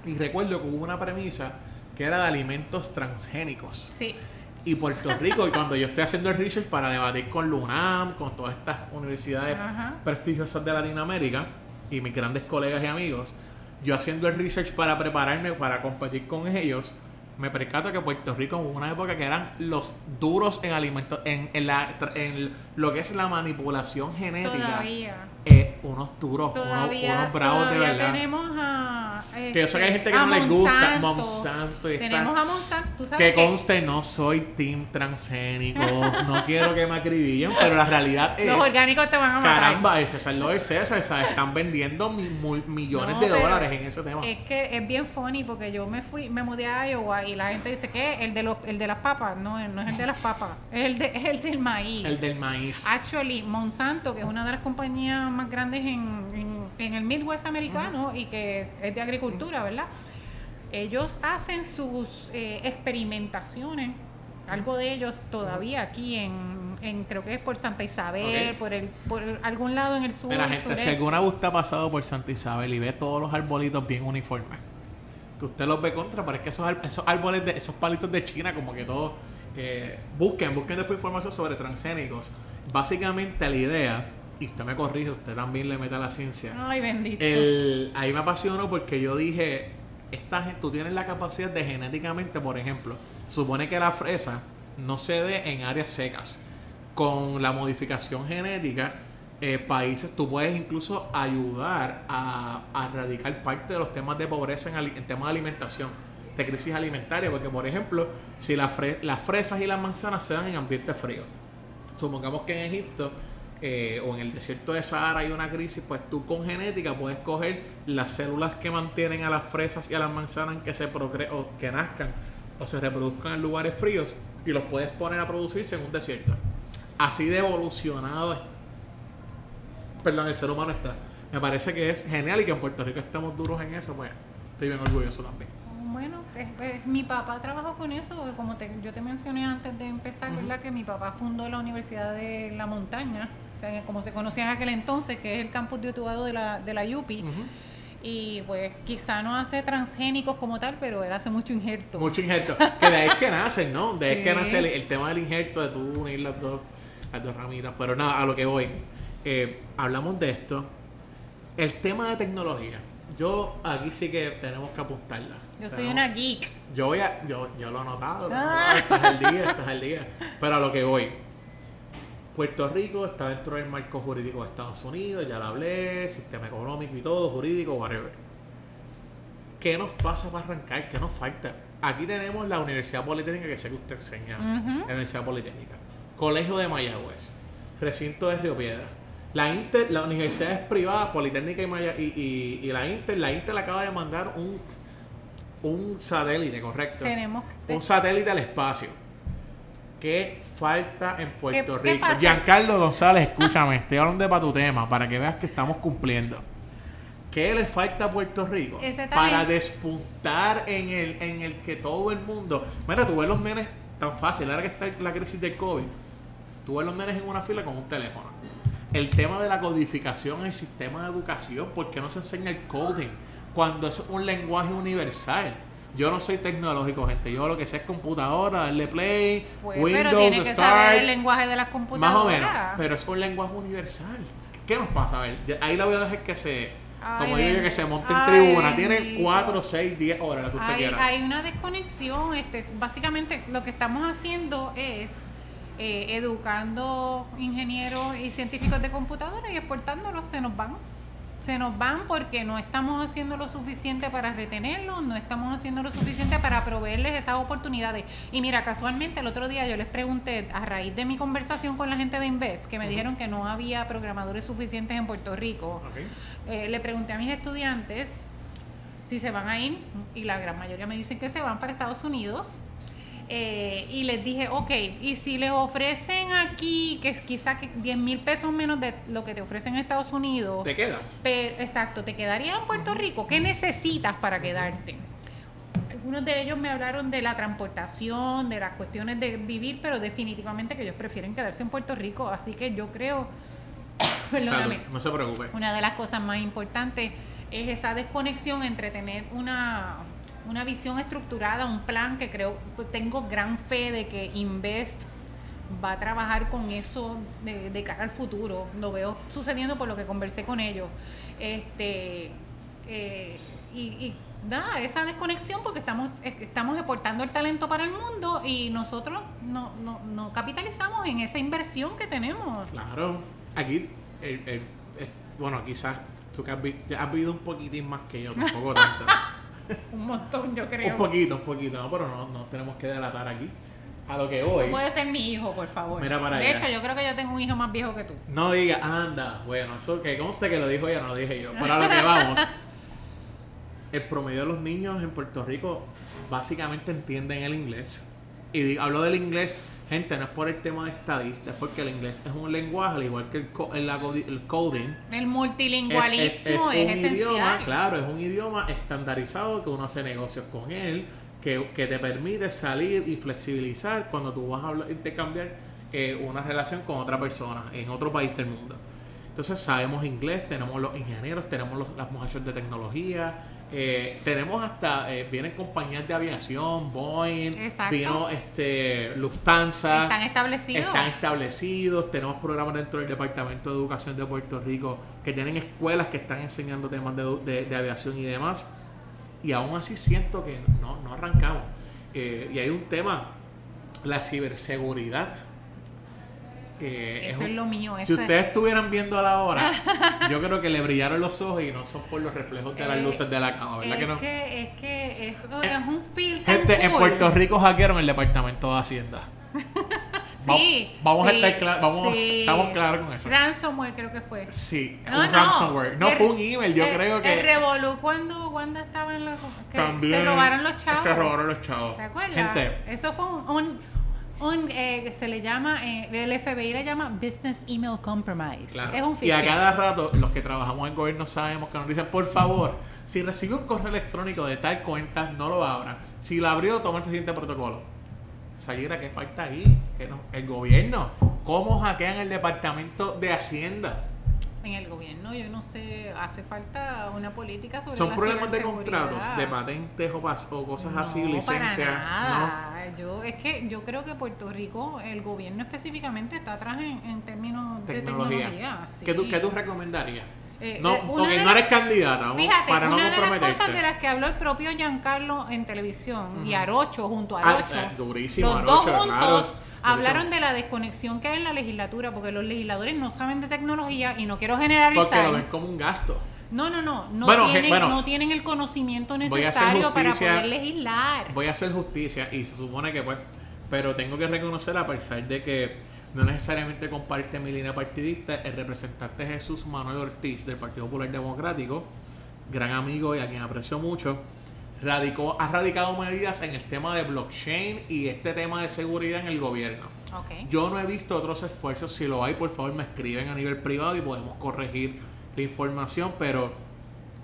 Y recuerdo que hubo una premisa que era de alimentos transgénicos. Sí y Puerto Rico. y cuando yo estoy haciendo el research para debatir con LUNAM, con todas estas universidades prestigiosas de Latinoamérica y mis grandes colegas y amigos, yo haciendo el research para prepararme para competir con ellos, me percato que Puerto Rico hubo una época que eran los duros en alimentos, en, en, la, en lo que es la manipulación genética. Eh, unos duros, unos, bravos de verdad. Tenemos a que yo sé que hay gente que no les gusta Monsanto. Y Tenemos a Monsanto, ¿tú sabes que conste, no soy team transgénicos, no quiero que me acribillen, pero la realidad es. Los orgánicos te van a matar. Caramba, es el César, ¿sabes? Están vendiendo millones de dólares en ese tema. Es que es bien funny porque yo me fui, me mudé a Iowa y la gente dice que el de los, el de las papas, no, no es el de las papas, es el, de, es el del maíz. El del maíz. Actually, Monsanto, que es una de las compañías más grandes en, en, el Midwest americano y que es de agricultura cultura, ¿verdad? Ellos hacen sus eh, experimentaciones, algo de ellos todavía aquí en, creo que es por Santa Isabel, por el por algún lado en el sur. Mira, gente, si alguna gusta ha pasado por Santa Isabel y ve todos los arbolitos bien uniformes, que usted los ve contra, pero es que esos, esos árboles, de, esos palitos de China, como que todos, eh, busquen, busquen después información sobre transgénicos. Básicamente la idea y usted me corrige, usted también le mete a la ciencia. Ay, bendito. El, ahí me apasionó porque yo dije, esta, tú tienes la capacidad de genéticamente, por ejemplo, supone que la fresa no se ve en áreas secas. Con la modificación genética, eh, países, tú puedes incluso ayudar a, erradicar parte de los temas de pobreza en, en temas de alimentación, de crisis alimentaria, porque por ejemplo, si las fresas y las manzanas se dan en ambiente frío, supongamos que en Egipto eh, o en el desierto de Sahara hay una crisis, pues tú con genética puedes coger las células que mantienen a las fresas y a las manzanas que se procre o que nazcan o se reproduzcan en lugares fríos y los puedes poner a producirse en un desierto. Así de evolucionado, perdón, el ser humano está. Me parece que es genial y que en Puerto Rico estamos duros en eso, pues estoy bien orgulloso también. Bueno, mi papá trabajó con eso, como yo te mencioné antes de empezar, ¿verdad? Que mi papá fundó la Universidad de la Montaña, como se conocía en aquel entonces, que es el campus de Utuado de la, de la UPI. Y pues quizá no hace transgénicos como tal, pero él hace mucho injerto. Mucho injerto. Que de ahí es que nacen, ¿no? De ahí es que nace el, tema del injerto, de tú unir las dos, las dos ramitas. Pero nada, a lo que voy. Eh, hablamos de esto. El tema de tecnología. Yo aquí sí que tenemos que apuntarla. Yo soy una geek. Yo voy a, yo, yo lo he notado, ah. estás al día, estás al día. Pero a lo que voy Puerto Rico está dentro del marco jurídico de Estados Unidos, ya lo hablé, sistema económico y todo, jurídico, whatever. ¿Qué nos pasa para arrancar? ¿Qué nos falta? Aquí tenemos la Universidad Politécnica, que sé que usted enseña, la Universidad Politécnica. Colegio de Mayagüez, recinto de Río Piedra. La Inter, la universidad es privada, Politécnica y, y, la Inter, la Inter acaba de mandar un, un satélite, correcto. Tenemos. Un satélite al espacio. ¿Qué falta en Puerto Rico? Giancarlo González, escúchame, estoy hablando de para tu tema, para que veas que estamos cumpliendo. ¿Qué le falta a Puerto Rico para despuntar en el, en el que todo el mundo... Mira, tú ves los nenes tan fácil, ahora que está la crisis del COVID, tú ves los nenes en una fila con un teléfono. El tema de la codificación en el sistema de educación, ¿por qué no se enseña el coding? Cuando es un lenguaje universal. Yo no soy tecnológico, gente. Yo lo que sé es computadora, darle play, pues, Windows, pero tiene que Saber el lenguaje de las computadoras. Más o menos. Pero es un lenguaje universal. ¿Qué nos pasa? A ver, ahí la voy a dejar que se. como digo, que se monte en tribuna. Tiene 4, 6, 10 horas, la que usted quiera. Hay una desconexión. Este, básicamente, lo que estamos haciendo es. Eh, educando ingenieros y científicos de computadoras y exportándolos, se nos van se nos van porque no estamos haciendo lo suficiente para retenerlos, no estamos haciendo lo suficiente para proveerles esas oportunidades. Y mira, casualmente el otro día yo les pregunté, a raíz de mi conversación con la gente de Invest, que me dijeron que no había programadores suficientes en Puerto Rico, eh, le pregunté a mis estudiantes si se van a ir, y la gran mayoría me dicen que se van para Estados Unidos eh, y les dije, ok, y si les ofrecen aquí, que es quizá 10 mil pesos menos de lo que te ofrecen en Estados Unidos. ¿Te quedas? exacto, ¿te quedaría en Puerto Rico? ¿Qué necesitas para quedarte? Algunos de ellos me hablaron de la transportación, de las cuestiones de vivir, pero definitivamente que ellos prefieren quedarse en Puerto Rico. Así que yo creo, perdóname, no se preocupe. Una de las cosas más importantes es esa desconexión entre tener una una visión estructurada, un plan que creo, pues, tengo gran fe de que Invest va a trabajar con eso de, cara al futuro. Lo veo sucediendo por lo que conversé con ellos. Este, eh, y, da esa desconexión porque estamos, estamos exportando el talento para el mundo y nosotros no, no, no capitalizamos en esa inversión que tenemos. Claro, aquí, bueno, quizás tú que has, has vivido un poquitín más que yo, tampoco tanto. un montón, yo creo. Un poquito, un poquito, no, pero no, no tenemos que delatar aquí. A lo que hoy. puede ser mi hijo, por favor. Mira para de hecho, yo creo que yo tengo un hijo más viejo que tú. No diga, anda, bueno, eso que conste que lo dijo ella, no lo dije yo. Pero a lo que vamos. el promedio de los niños en Puerto Rico básicamente entienden el inglés. Y hablo del inglés Gente, no es por el tema de estadista, es porque el inglés es un lenguaje, al igual que el, el, coding. El multilingualismo es, es, un idioma, claro, es un idioma estandarizado que uno hace negocios con él, que, te permite salir y flexibilizar cuando tú vas a intercambiar eh, una relación con otra persona en otro país del mundo. Entonces sabemos inglés, tenemos los ingenieros, tenemos los, las muchachos de tecnología, eh, tenemos hasta, eh, vienen compañías de aviación, Boeing, vino este, Lufthansa. Están establecidos. Están establecidos. Tenemos programas dentro del Departamento de Educación de Puerto Rico que tienen escuelas que están enseñando temas de, aviación y demás. Y aún así siento que no, no arrancamos. Eh, y hay un tema, la ciberseguridad eso es, lo mío. si ustedes estuvieran viendo a la hora, yo creo que le brillaron los ojos y no son por los reflejos de las eh, luces de la cama, ¿verdad es que no? Que, es que eso eh, es un filtro. Gente, en Puerto Rico hackearon el departamento de Hacienda. Sí, vamos, a estar claros, vamos, estamos claros con eso. Ransomware creo que fue. Sí, un no, ransomware. No fue un email, yo creo que. El Revolu cuando Wanda estaba en la. Que También se robaron los chavos. Se robaron los chavos. ¿Te acuerdas? Gente. Eso fue un, un eh, se le llama, eh, el FBI le llama Business Email Compromise. Es un Y a cada rato, los que trabajamos en gobierno sabemos que nos dicen, por favor, si recibe un correo electrónico de tal cuenta, no lo abra. Si lo abrió, toma el presidente protocolo. Sayira, ¿qué falta ahí? Que no, el gobierno, ¿cómo hackean el departamento de Hacienda? En el gobierno, yo no sé, hace falta una política sobre Son problemas de contratos, de patentes o, o cosas así, licencias. No. Yo, es que yo creo que Puerto Rico, el gobierno específicamente, está atrás en, términos de tecnología. ¿Qué, tú, ¿Qué tú recomendarías? Eh, no, eh, porque no eres candidata. Fíjate, para una de las cosas de las que habló el propio Giancarlo en televisión y Arocho junto a ah, Arocho. Ah, durísimo, los dos juntos hablaron de la desconexión que hay en la legislatura porque los legisladores no saben de tecnología y no quiero generalizar. Porque lo ven como un gasto. No, no, no. No, tienen, no tienen el conocimiento necesario para poder legislar. Voy a hacer justicia y se supone que pues. Pero tengo que reconocer, a pesar de que no necesariamente comparte mi línea partidista. El representante Jesús Manuel Ortiz del Partido Popular Democrático, gran amigo y a quien aprecio mucho, radicó, ha radicado medidas en el tema de blockchain y este tema de seguridad en el gobierno. Yo no he visto otros esfuerzos. Si lo hay, por favor, me escriben a nivel privado y podemos corregir la información, pero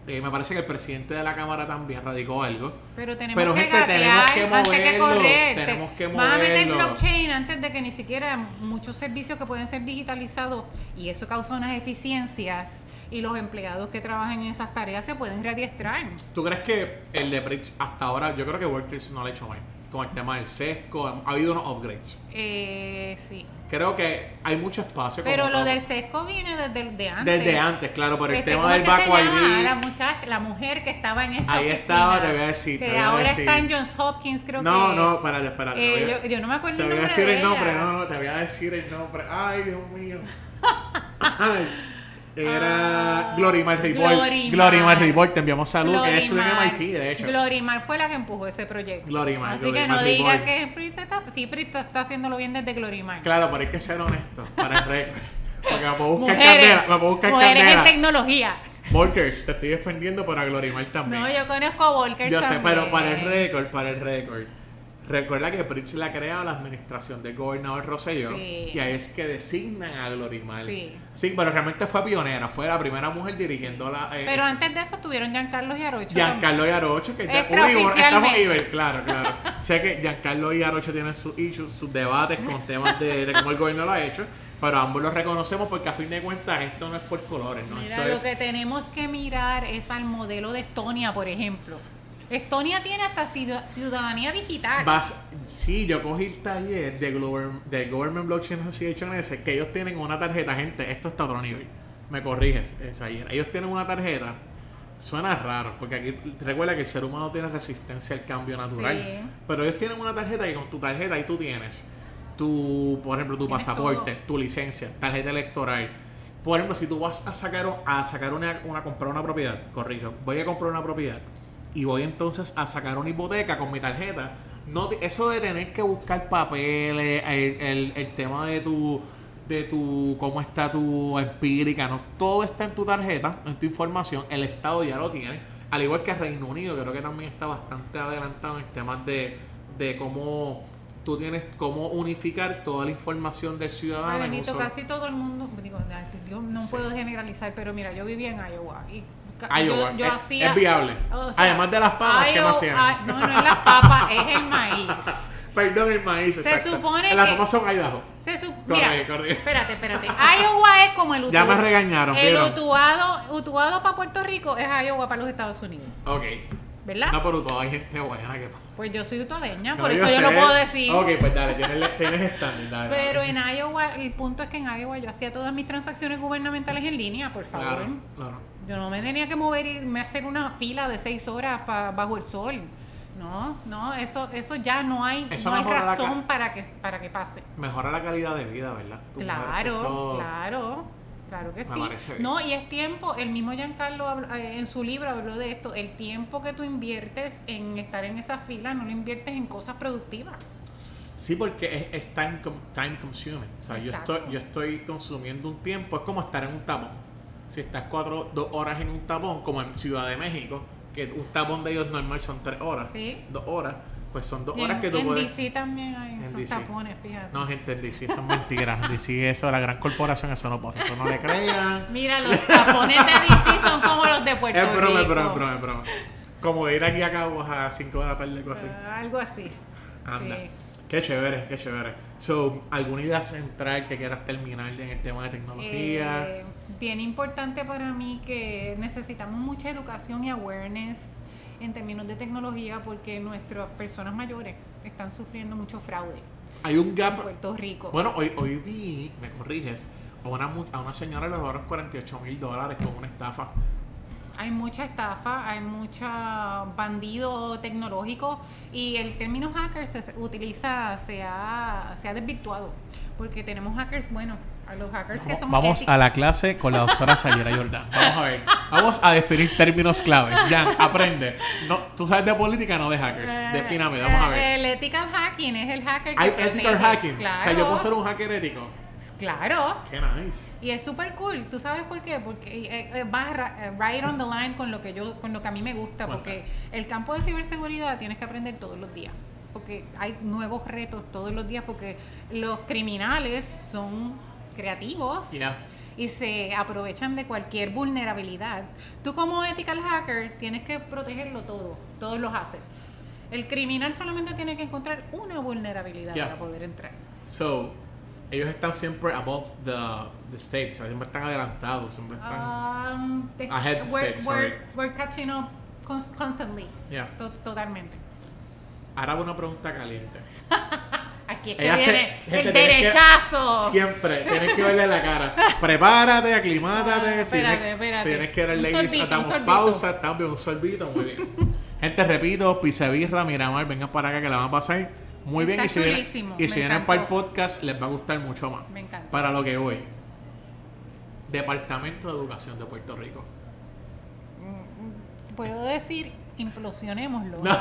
eh, me parece que el presidente de la Cámara también radicó algo. Pero tenemos que tenemos que moverlo, Tenemos que moverlo. a meter blockchain antes de que ni siquiera muchos servicios que pueden ser digitalizados y eso causa unas eficiencias y los empleados que trabajan en esas tareas se pueden readiestrar. ¿Tú crees que el de Brits hasta ahora, yo creo que Workers no lo ha hecho mal? Con el tema del sesco, ha habido unos upgrades. Eh, sí creo que hay mucho espacio. Pero lo del sesco viene desde de antes. Desde antes, claro, por el este, tema del Baco ID. La muchacha, la mujer que estaba en esa Ahí estaba, te voy a decir. Que ahora está en Johns Hopkins, creo no, que. No, no, espérate, espérate. Eh, yo, yo, no me acuerdo. Te voy a decir el nombre, no, no, te voy a decir el nombre. Ay, Dios mío. Ay. Era ah, Glorimar Report. Glorimar Report, te enviamos saludos. Que estudió en MIT, de hecho. Glorimar fue la que empujó ese proyecto. Glorimar. Así que no diga que Prince está, sí, Prince está haciéndolo bien desde Glorimar. Claro, pero hay que ser honesto para el récord. Porque me puedo buscar mujeres, candela. Me puedo buscar mujeres en tecnología. Volkers, te estoy defendiendo para Glorimar también. No, yo conozco a Volkers Yo sé, pero para el récord, para el récord Recuerda que Prince la crea la administración del gobernador Rosselló y ahí es que designan a Glorimar. Sí. Sí, pero realmente fue pionera, fue la primera mujer dirigiendo la... Eh, pero antes de eso tuvieron Giancarlo y Arocho. Giancarlo y Arocho, que ya, estamos Iber, claro, claro. sé que Giancarlo y Arocho tienen sus issues, sus debates con temas de, cómo el gobierno lo ha hecho. Pero ambos lo reconocemos porque a fin de cuentas esto no es por colores, ¿no? Mira, lo que tenemos que mirar es al modelo de Estonia, por ejemplo Estonia tiene hasta ciudadanía digital. Vas, sí, yo cogí el taller de, de Government Blockchain Association ese, que ellos tienen una tarjeta, gente, esto está a otro nivel. Me corriges, Ellos tienen una tarjeta, suena raro, porque aquí recuerda que el ser humano tiene resistencia al cambio natural. Pero ellos tienen una tarjeta y con tu tarjeta ahí tú tienes tu, por ejemplo, tu pasaporte, tu licencia, tarjeta electoral. Por ejemplo, si tú vas a sacar a sacar una, una comprar una propiedad, corrijo, voy a comprar una propiedad y voy entonces a sacar una hipoteca con mi tarjeta. No, eso de tener que buscar papeles, el, el, tema de tu de tu cómo está tu empírica, no todo está en tu tarjeta, en tu información, el Estado ya lo tiene, al igual que Reino Unido, creo que también está bastante adelantado en temas de, de cómo tú tienes cómo unificar toda la información del ciudadano. Casi todo el mundo, digo, yo no puedo generalizar, pero mira, yo vivía en Iowa y Iowa. Yo, es, viable. Además de las papas, ¿qué más tiene? no, no es las papas, es el maíz. Perdón, el maíz. Se supone Las papas son Idaho. Se su mira, Espérate, espérate. Iowa es como el utuado. Ya me regañaron. El utuado, utuado para Puerto Rico es Iowa para los Estados Unidos. Ok. ¿Verdad? No, pero Utuado hay gente buena que pasa. Pues yo soy utuadeña, por eso yo, lo puedo decir. Ok, pues dale, tienes, tienes estándar. Pero en Iowa, el punto es que en Iowa yo hacía todas mis transacciones gubernamentales en línea, por favor. Claro, claro. Yo no me tenía que mover y me hacer una fila de seis horas bajo el sol. No, no, eso, eso ya no hay, no hay razón para que, para que pase. Mejora la calidad de vida, ¿verdad? claro, claro, claro que sí. No, y es tiempo, el mismo Giancarlo eh, en su libro habló de esto, el tiempo que tú inviertes en estar en esa fila no lo inviertes en cosas productivas. Sí, porque es, time, time consuming. O sea, yo estoy, yo estoy consumiendo un tiempo, es como estar en un tapón. Si estás cuatro, dos horas en un tapón, como en Ciudad de México, que un tapón de ellos normal son tres horas, dos horas, pues son dos horas que tú puedes... En DC también hay tapones, fíjate. No, gente, en DC son mentiras. En DC eso, la gran corporación, eso no pasa. Eso no le crean. Mira, los tapones de DC son como los de Puerto Rico. Es broma, es broma, es broma, es broma. Como de ir aquí a Cabo a 5 de la tarde, algo así. Uh, algo así. Anda. Sí. Qué chévere, qué chévere. So, ¿alguna idea central que quieras terminar en el tema de tecnología? Eh, bien importante para mí que necesitamos mucha educación y awareness en términos de tecnología porque nuestras personas mayores están sufriendo mucho fraude. Hay un gap. En Puerto Rico. Bueno, hoy, hoy vi, me corriges, a una, a una señora le robaron 48 mil dólares con una estafa. Hay mucha estafa, hay mucho bandido tecnológico y el término hacker se utiliza, se ha, se ha desvirtuado porque tenemos hackers buenos a los hackers que son Vamos a la clase con la doctora Sayera Jordan. Vamos a ver. Vamos a definir términos claves. Jan, aprende. No, tú sabes de política, no de hackers. Eh, Defíname, vamos a ver. El ethical hacking es el hacker que Hay ethical hacking. Claro. O sea, yo puedo ser un hacker ético. Claro. Qué nice. Y es súper cool. ¿Tú sabes por qué? Porque eh, eh, va right on the line con lo que yo, con lo que a mí me gusta. Porque el campo de ciberseguridad tienes que aprender todos los días. Porque hay nuevos retos todos los días. Porque los criminales son creativos y se aprovechan de cualquier vulnerabilidad. Tú como ethical hacker tienes que protegerlo todo, todos los assets. El criminal solamente tiene que encontrar una vulnerabilidad para poder entrar. So, ellos están siempre above the, the stage, siempre están adelantados, siempre están um, ahead the we're, stage. We're, catching up constantly. totalmente. Ahora una pregunta caliente. Aquí es que viene el derechazo. siempre, tienes que verle la cara. Prepárate, aclimátate. Ah, espérate, espérate. tienes que ver ladies, damos pausa, estamos un sorbito, muy bien. Gente, repito, Pizzabirra, Miramar, vengan para acá que la van a pasar muy bien. y si vienen, y si vienen para el podcast, les va a gustar mucho más. Me encanta. Para lo que voy. Departamento de Educación de Puerto Rico. Mm, puedo decir, implosionémoslo.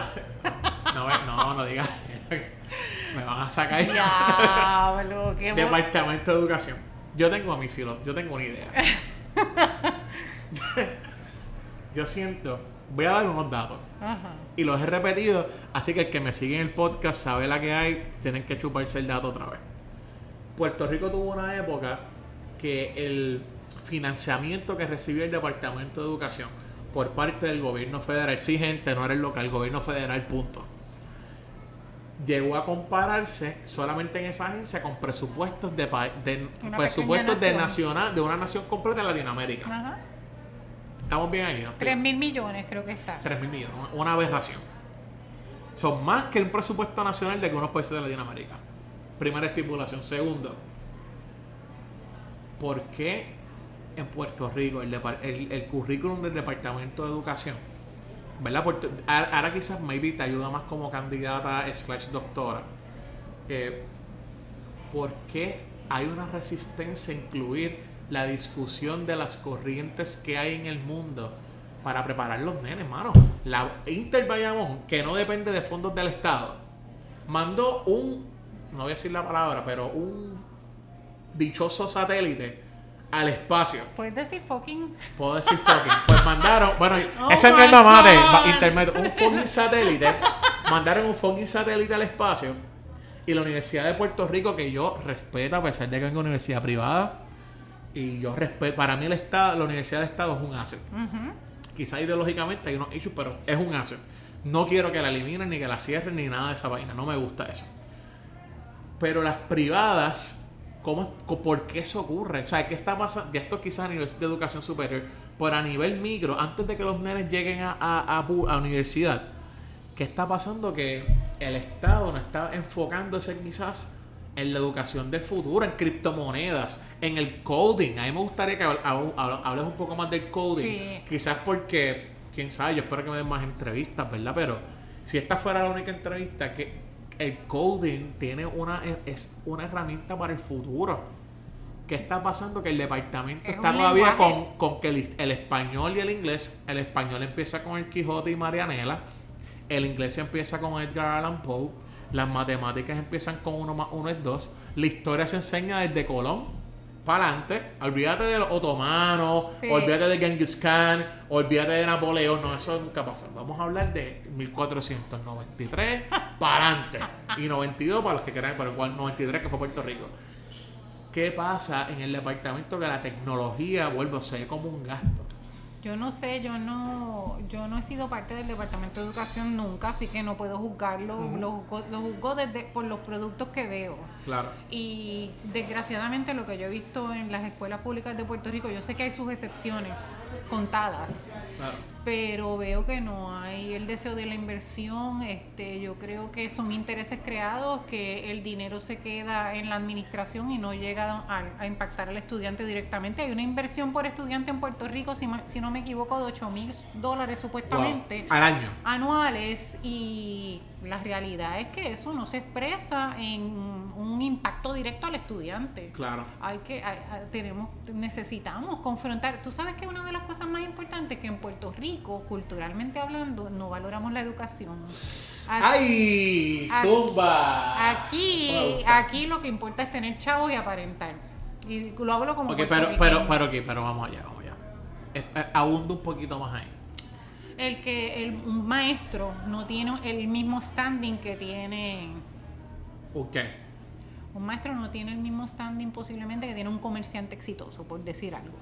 No, no, no, no digas me van a sacar. Diablo, qué Departamento de Educación. Yo tengo a mi filo, yo tengo una idea. yo siento, voy a dar unos datos. Y los he repetido, así que el que me sigue en el podcast sabe la que hay, tienen que chuparse el dato otra vez. Puerto Rico tuvo una época que el financiamiento que recibió el Departamento de Educación por parte del gobierno federal, sí gente, no era el local, el gobierno federal, punto llegó a compararse solamente en esa agencia con presupuestos de, de presupuestos de nacional de una nación completa en Latinoamérica. Estamos bien ahí, ¿no? 3 mil millones creo que está. 3 mil millones, una aberración. Son más que un presupuesto nacional de algunos países de Latinoamérica. Primera estipulación. Segundo, ¿por qué en Puerto Rico el, el, el currículum del Departamento de Educación ¿verdad? ahora quizás maybe te ayuda más como candidata slash doctora. Eh, ¿Por qué hay una resistencia a incluir la discusión de las corrientes que hay en el mundo para preparar los nenes, hermano? La Inter Bayamón, que no depende de fondos del Estado, mandó un, no voy a decir la palabra, pero un dichoso satélite al espacio. ¿Puedes decir fucking? Puedo decir fucking. Pues mandaron, bueno, oh ese no es mamá de internet, un fucking satélite. mandaron un fucking satélite al espacio. Y la Universidad de Puerto Rico, que yo respeto, a pesar de que es una universidad privada, y yo respeto, para mí el Estado, la Universidad de Estado es un asset. Quizá ideológicamente hay unos issues, pero es un asset. No quiero que la eliminen, ni que la cierren, ni nada de esa vaina. No me gusta eso. Pero las privadas ¿Cómo, ¿Por qué eso ocurre? O sea, ¿qué está pasando? Y esto quizás a nivel de educación superior, pero a nivel micro, antes de que los nenes lleguen a, a, a, universidad, ¿qué está pasando? Que el Estado no está enfocándose quizás en la educación del futuro, en criptomonedas, en el coding. A mí me gustaría que hables un poco más del coding. Quizás porque, quién sabe, yo espero que me den más entrevistas, ¿verdad? Pero si esta fuera la única entrevista, que el coding tiene una, es una herramienta para el futuro. ¿Qué está pasando? Que el departamento está todavía con, con, que el, español y el inglés, el español empieza con el Quijote y Marianela, el inglés empieza con Edgar Allan Poe, las matemáticas empiezan con uno más uno es dos, la historia se enseña desde Colón para adelante, olvídate de los otomanos, olvídate de Genghis Khan, olvídate de Napoleón, no, eso nunca pasa. Vamos a hablar de 1493 para adelante y 92 para los que quieran, para el cual 93 que fue Puerto Rico. ¿Qué pasa en el departamento que la tecnología vuelve a ser como un gasto? Yo no sé, yo no, yo no he sido parte del departamento de educación nunca, así que no puedo juzgarlo. Lo, juzgo, desde, por los productos que veo. Claro. Y desgraciadamente lo que yo he visto en las escuelas públicas de Puerto Rico, yo sé que hay sus excepciones contadas. Claro pero veo que no hay el deseo de la inversión. Este, yo creo que son intereses creados, que el dinero se queda en la administración y no llega a, impactar al estudiante directamente. Hay una inversión por estudiante en Puerto Rico, si, si no me equivoco, de 8 mil dólares supuestamente. Al año. Anuales y la realidad es que eso no se expresa en un impacto directo al estudiante. Claro. Hay que, tenemos, necesitamos confrontar. Tú sabes que una de las cosas más importantes es que en Puerto Rico, culturalmente hablando, no valoramos la educación. ¡Ay! ¡Zumba! Aquí, aquí lo que importa es tener chavos y aparentar. Y lo hablo como. Ok, pero, pero, pero, pero vamos allá, vamos allá. Eh, abundo un poquito más ahí el que el maestro no tiene el mismo standing que tiene. Ok. Un maestro no tiene el mismo standing posiblemente que tiene un comerciante exitoso, por decir algo.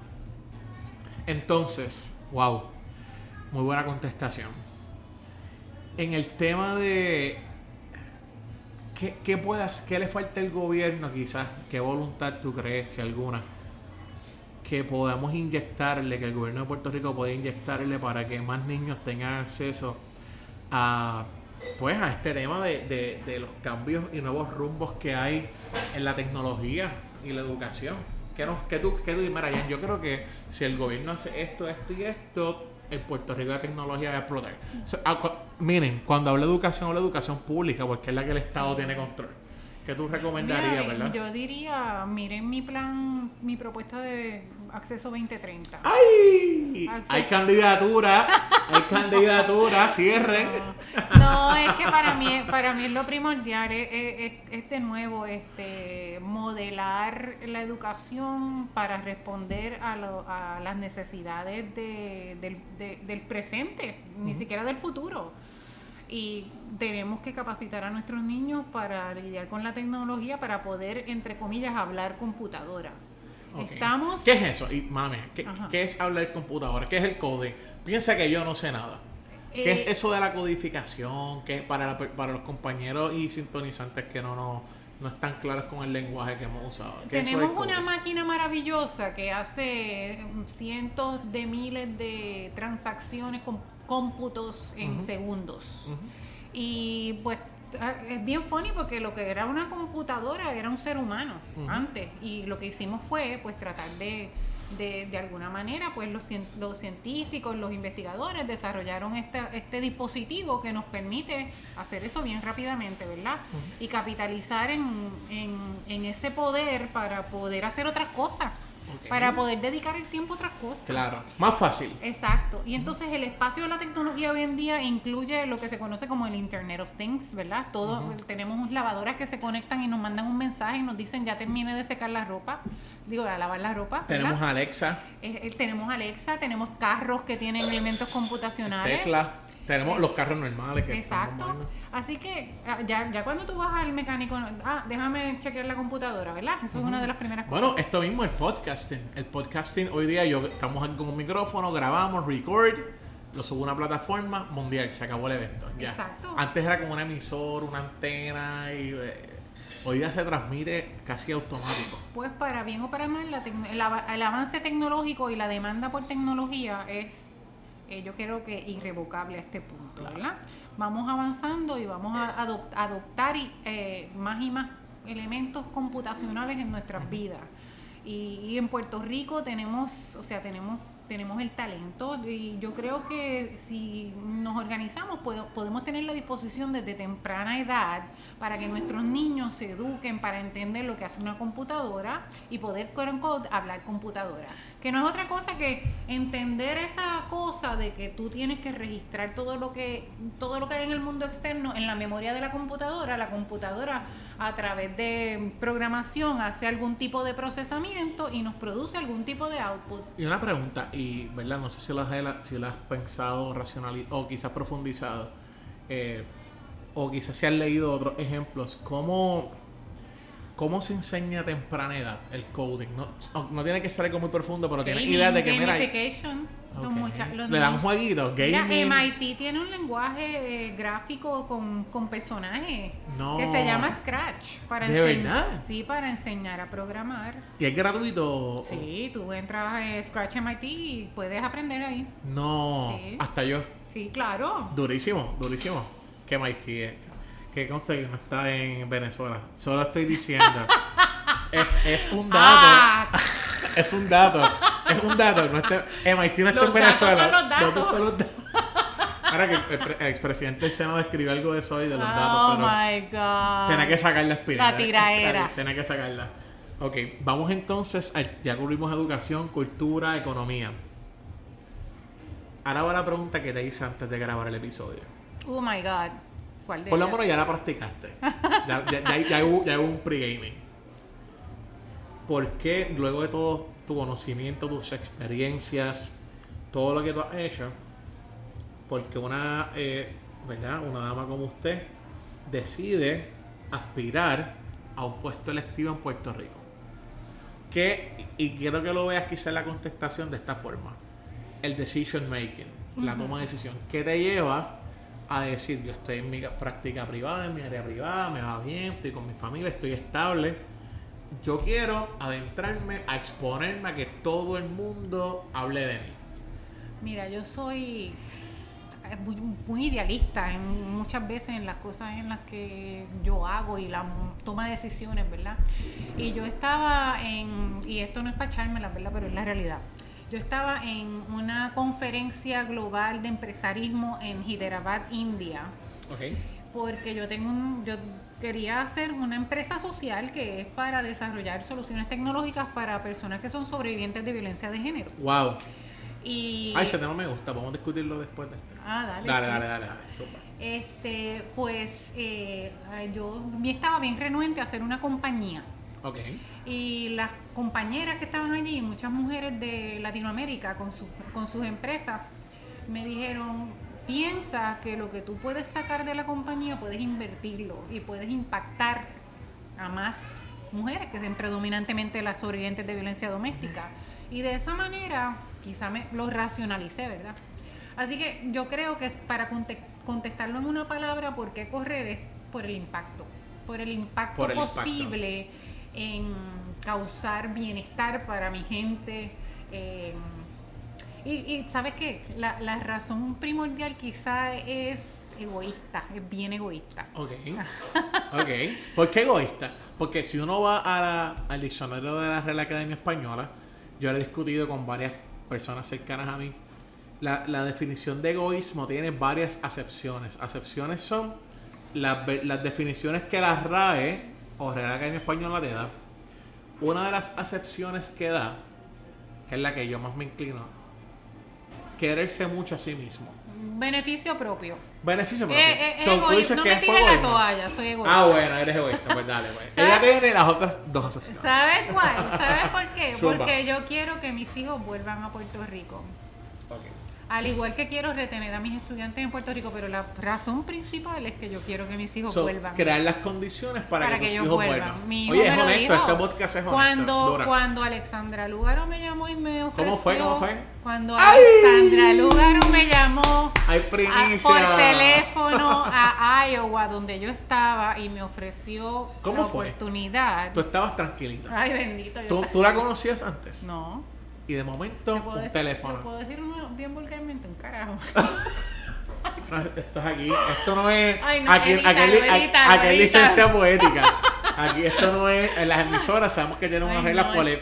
Entonces, wow, muy buena contestación. En el tema de ¿qué, qué, puedas, qué le falta al gobierno quizás? ¿Qué voluntad tú crees, si alguna? Que podamos inyectarle, que el gobierno de Puerto Rico pueda inyectarle para que más niños tengan acceso a pues a este tema de, de, los cambios y nuevos rumbos que hay en la tecnología y la educación. ¿Qué, nos, qué tú, qué tú Yo creo que si el gobierno hace esto, esto y esto, el Puerto Rico de tecnología va a explotar. Ah, miren, cuando hablo de educación, hablo de educación pública, porque es la que el Estado tiene control. ¿Qué tú recomendarías, verdad? Yo diría, miren mi plan, mi propuesta de acceso 2030. ¡Ay! Hay candidatura, hay candidatura, cierren. No, es que para mí, para mí es lo primordial, es, de nuevo este, modelar la educación para responder a, las necesidades del, presente, ni siquiera del futuro y tenemos que capacitar a nuestros niños para lidiar con la tecnología para poder, entre comillas, hablar computadora. Estamos... ¿Qué es eso? Y mami, ¿qué, es hablar computadora? ¿Qué es el code? Piensa que yo no sé nada. ¿Qué es eh, eso de la codificación? ¿Qué es para, para los compañeros y sintonizantes que no, no, no están claros con el lenguaje que hemos usado? Tenemos una máquina maravillosa que hace cientos de miles de transacciones con cómputos en segundos. Y pues es bien funny porque lo que era una computadora era un ser humano antes y lo que hicimos fue pues tratar de, de, alguna manera pues los, los, científicos, los investigadores desarrollaron este, este dispositivo que nos permite hacer eso bien rápidamente, ¿verdad? Y capitalizar en, en, en ese poder para poder hacer otras cosas para poder dedicar el tiempo a otras cosas. Claro, más fácil. Exacto. Y entonces el espacio de la tecnología hoy en día incluye lo que se conoce como el Internet of Things, ¿verdad? Todos tenemos lavadoras que se conectan y nos mandan un mensaje y nos dicen ya termine de secar la ropa, digo, a lavar la ropa. Tenemos Alexa. Eh, tenemos Alexa, tenemos carros que tienen elementos computacionales. Tesla. Tenemos los carros normales. Que Exacto. Así que ah, ya, ya cuando tú vas al mecánico, ah, déjame chequear la computadora, ¿verdad? Eso es una de las primeras cosas. Bueno, esto mismo es podcasting. El podcasting hoy día yo estamos aquí con un micrófono, grabamos, record, lo subo a una plataforma mundial, se acabó el evento. Ya. Exacto. Antes era como un emisor, una antena y eh, hoy día se transmite casi automático. Pues para bien o para mal, el avance tecnológico y la demanda por tecnología es eh, yo creo que irrevocable a este punto, ¿verdad? Vamos avanzando y vamos a adoptar eh, más y más elementos computacionales en nuestras vidas. Y, en Puerto Rico tenemos, o sea, tenemos tenemos el talento y yo creo que si nos organizamos podemos tener la disposición desde temprana edad para que nuestros niños se eduquen para entender lo que hace una computadora y poder hablar computadora. Que no es otra cosa que entender esa cosa de que tú tienes que registrar todo lo que todo lo que hay en el mundo externo en la memoria de la computadora. La computadora a través de programación hace algún tipo de procesamiento y nos produce algún tipo de output. Y una pregunta, y verdad, no sé si lo has, si lo has pensado racionalizado o quizás profundizado, eh, o quizás si has leído otros ejemplos, ¿cómo, ¿cómo se enseña a temprana edad el coding? No, no tiene que ser algo muy profundo, pero tiene idea de que... Mira, le dan jueguitos, gaming. MIT tiene un lenguaje eh, gráfico con, con personajes que se llama Scratch. Para ¿De verdad? Sí, para enseñar a programar. ¿Y es gratuito? Sí, tú entras a Scratch MIT y puedes aprender ahí. No, hasta yo. Sí, claro. Durísimo, durísimo. ¿Qué MIT es? Que conste que no está en Venezuela. Solo estoy diciendo. es, es un dato. Ah. es un dato. Es un dato. No está, MIT no está en Venezuela. Son los datos. Son los datos. Ahora que el, expresidente del Senado escribió algo de eso hoy de los datos. Oh my God. Tiene que sacar la espira. La tiraera. Tiene que sacarla. Ok, vamos entonces. A, ya cubrimos educación, cultura, economía. Ahora va la pregunta que te hice antes de grabar el episodio. Oh my God. Por lo menos ya la practicaste. ya, ya, ya, hubo, ya hubo un pre-gaming. ¿Por qué luego de todo tu conocimiento, tus experiencias, todo lo que tú has hecho, porque una, eh, ¿verdad? una dama como usted decide aspirar a un puesto electivo en Puerto Rico. Que, y quiero que lo veas quizá la contestación de esta forma. El decision making, la toma de decisión. ¿Qué te lleva a decir, yo estoy en mi práctica privada, en mi área privada, me va bien, estoy con mi familia, estoy estable? Yo quiero adentrarme a exponerme a que todo el mundo hable de mí. Mira, yo soy eh, muy, idealista en muchas veces en las cosas en las que yo hago y la toma de decisiones, ¿verdad? Y yo estaba en, y esto no es para echarme la verdad, pero es la realidad. Yo estaba en una conferencia global de empresarismo en Hyderabad, India. Okay. Porque yo tengo un, yo quería hacer una empresa social que es para desarrollar soluciones tecnológicas para personas que son sobrevivientes de violencia de género. Wow. Y... Ay, ese tema me gusta, vamos a discutirlo después de este. Ah, dale. Dale, dale, dale, dale, Este, pues eh, yo estaba bien renuente a hacer una compañía. Ok. Y las compañeras que estaban allí, muchas mujeres de Latinoamérica con, con sus empresas, me dijeron, piensa que lo que tú puedes sacar de la compañía puedes invertirlo y puedes impactar a más mujeres que sean predominantemente las sobrevivientes de violencia doméstica. Y de esa manera quizá me lo racionalicé, ¿verdad? Así que yo creo que es para contestarlo en una palabra, ¿por qué correr? Es por el impacto, por el impacto posible en causar bienestar para mi gente. Y, ¿sabes qué? La, la razón primordial quizá es egoísta, es bien egoísta. Ok. ok. ¿Por qué egoísta? Porque si uno va a al diccionario de la Real Academia Española, yo he discutido con varias personas cercanas a mí. La, la definición de egoísmo tiene varias acepciones. Acepciones son las, las definiciones que la RAE o Real Academia Española te da. Una de las acepciones que da, que es la que yo más me inclino, quererse mucho a sí mismo. Beneficio propio. Beneficio propio. Eh, eh, no me tires la toalla, soy egoísta. Ah, bueno, eres egoísta, pues dale, pues. Ella tiene las otras dos opciones. ¿Sabes cuál? ¿Sabes por qué? Porque yo quiero que mis hijos vuelvan a Puerto Rico. Al igual que quiero retener a mis estudiantes en Puerto Rico, pero la razón principal es que yo quiero que mis hijos vuelvan. Crear las condiciones para, que, ellos vuelvan. Oye, es honesto, este podcast es honesto. Cuando, cuando Alexandra Lugaro me llamó y me ofreció... ¿Cómo fue? ¿Cómo fue? Cuando Alexandra Lugaro me llamó por teléfono a Iowa, donde yo estaba, y me ofreció ¿Cómo la fue? oportunidad. Tú estabas tranquilita. Ay, bendito. ¿Tú, ¿Tú la conocías antes? No y de momento un teléfono. ¿Lo puedo decir bien vulgarmente? Un carajo. esto es aquí, esto no es. Ay, no, aquí, edítalo, licencia poética. Aquí esto no es. En las emisoras sabemos que tienen unas reglas por, el,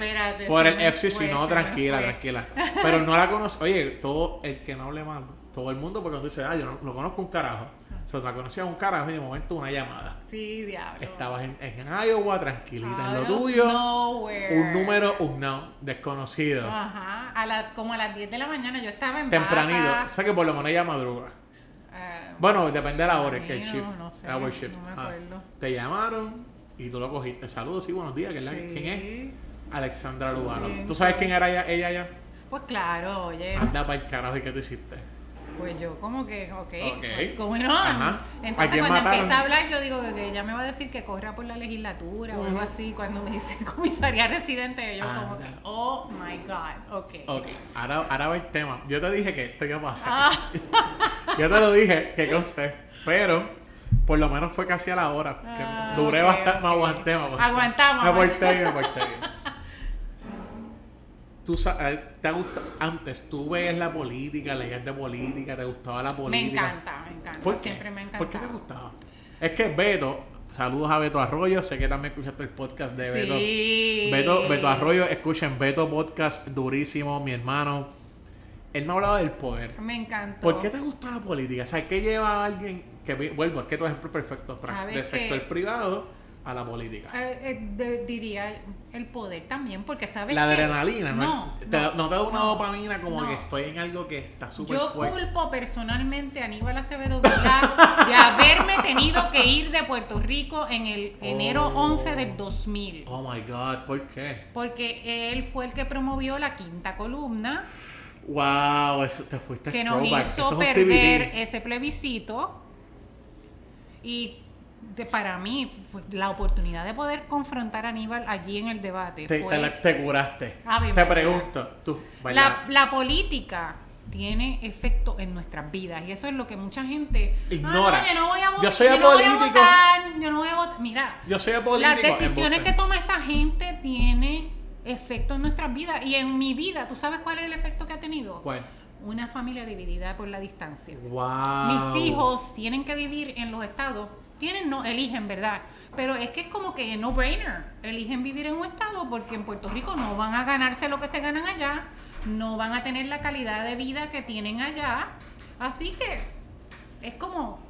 por el FCC. No, tranquila, tranquila. Pero no la conoce. Oye, todo el que no hable mal, todo el mundo, porque cuando dice, ah, yo no, lo conozco un carajo. O sea, la conocía un carajo y de momento una llamada. Sí, diablo. Estabas en, en Iowa, tranquilita en lo tuyo. Un número un no, desconocido. Ajá. A la, como a las 10 de la mañana yo estaba en Tempranito. O sea que por lo menos ella madruga. Uh, bueno, depende de la hora, que el shift. No, sé, no me ah, acuerdo. te llamaron y tú lo cogiste. Saludos, sí, buenos días. ¿Quién es? Alexandra Lugano. ¿Tú sabes quién era ella, ella ya? Pues claro, oye. Anda para el carajo y qué te hiciste. Pues yo como que, ok, okay. what's no? Entonces cuando empieza a hablar yo digo que ella me va a decir que corra por la legislatura o algo así. Cuando me dice comisaría residente, yo como que, oh my God, ok. Ok, ahora, ahora va el tema. Yo te dije que esto iba a pasar. Ah. yo te lo dije, que conste. Pero por lo menos fue casi a la hora. Que ah, duré bastante, me aguanté, Aguantamos. Me porté me porté tú te gusta, antes tú ves la política, leías de política, te gustaba la política. Me encanta, me encanta. Siempre me encanta. ¿Por qué te gustaba? Es que Beto, saludos a Beto Arroyo, sé que también escuchaste el podcast de Beto. Sí. Beto, Beto Arroyo, escuchen Beto Podcast durísimo, mi hermano. Él me hablaba del poder. Me encanta. ¿Por qué te gusta la política? O sea, ¿qué lleva a alguien que, vuelvo, es que tu ejemplo perfecto, del sector privado a la política? Eh, eh, diría el poder también, porque sabes La adrenalina, ¿no? No, te, no, te da una dopamina como que estoy en algo que está súper Yo culpo personalmente a Aníbal Acevedo de haberme tenido que ir de Puerto Rico en el enero 11 del 2000. Oh my God, ¿por qué? Porque él fue el que promovió la quinta columna. Wow, eso te fuiste Que nos hizo perder ese plebiscito. Y para mí, la oportunidad de poder confrontar a Aníbal allí en el debate. Te, te, curaste. te pregunto, tú, la, política tiene efecto en nuestras vidas y eso es lo que mucha gente ignora. Ah, yo no voy a votar. Yo soy político. yo no voy a votar. Mira, yo soy. Las decisiones que toma esa gente tienen efecto en nuestras vidas y en mi vida, ¿tú sabes cuál es el efecto que ha tenido? ¿Cuál? Una familia dividida por la distancia. Wow. Mis hijos tienen que vivir en los estados tienen, no eligen, ¿verdad? Pero es que es como que no brainer. Eligen vivir en un estado porque en Puerto Rico no van a ganarse lo que se ganan allá, no van a tener la calidad de vida que tienen allá. Así que es como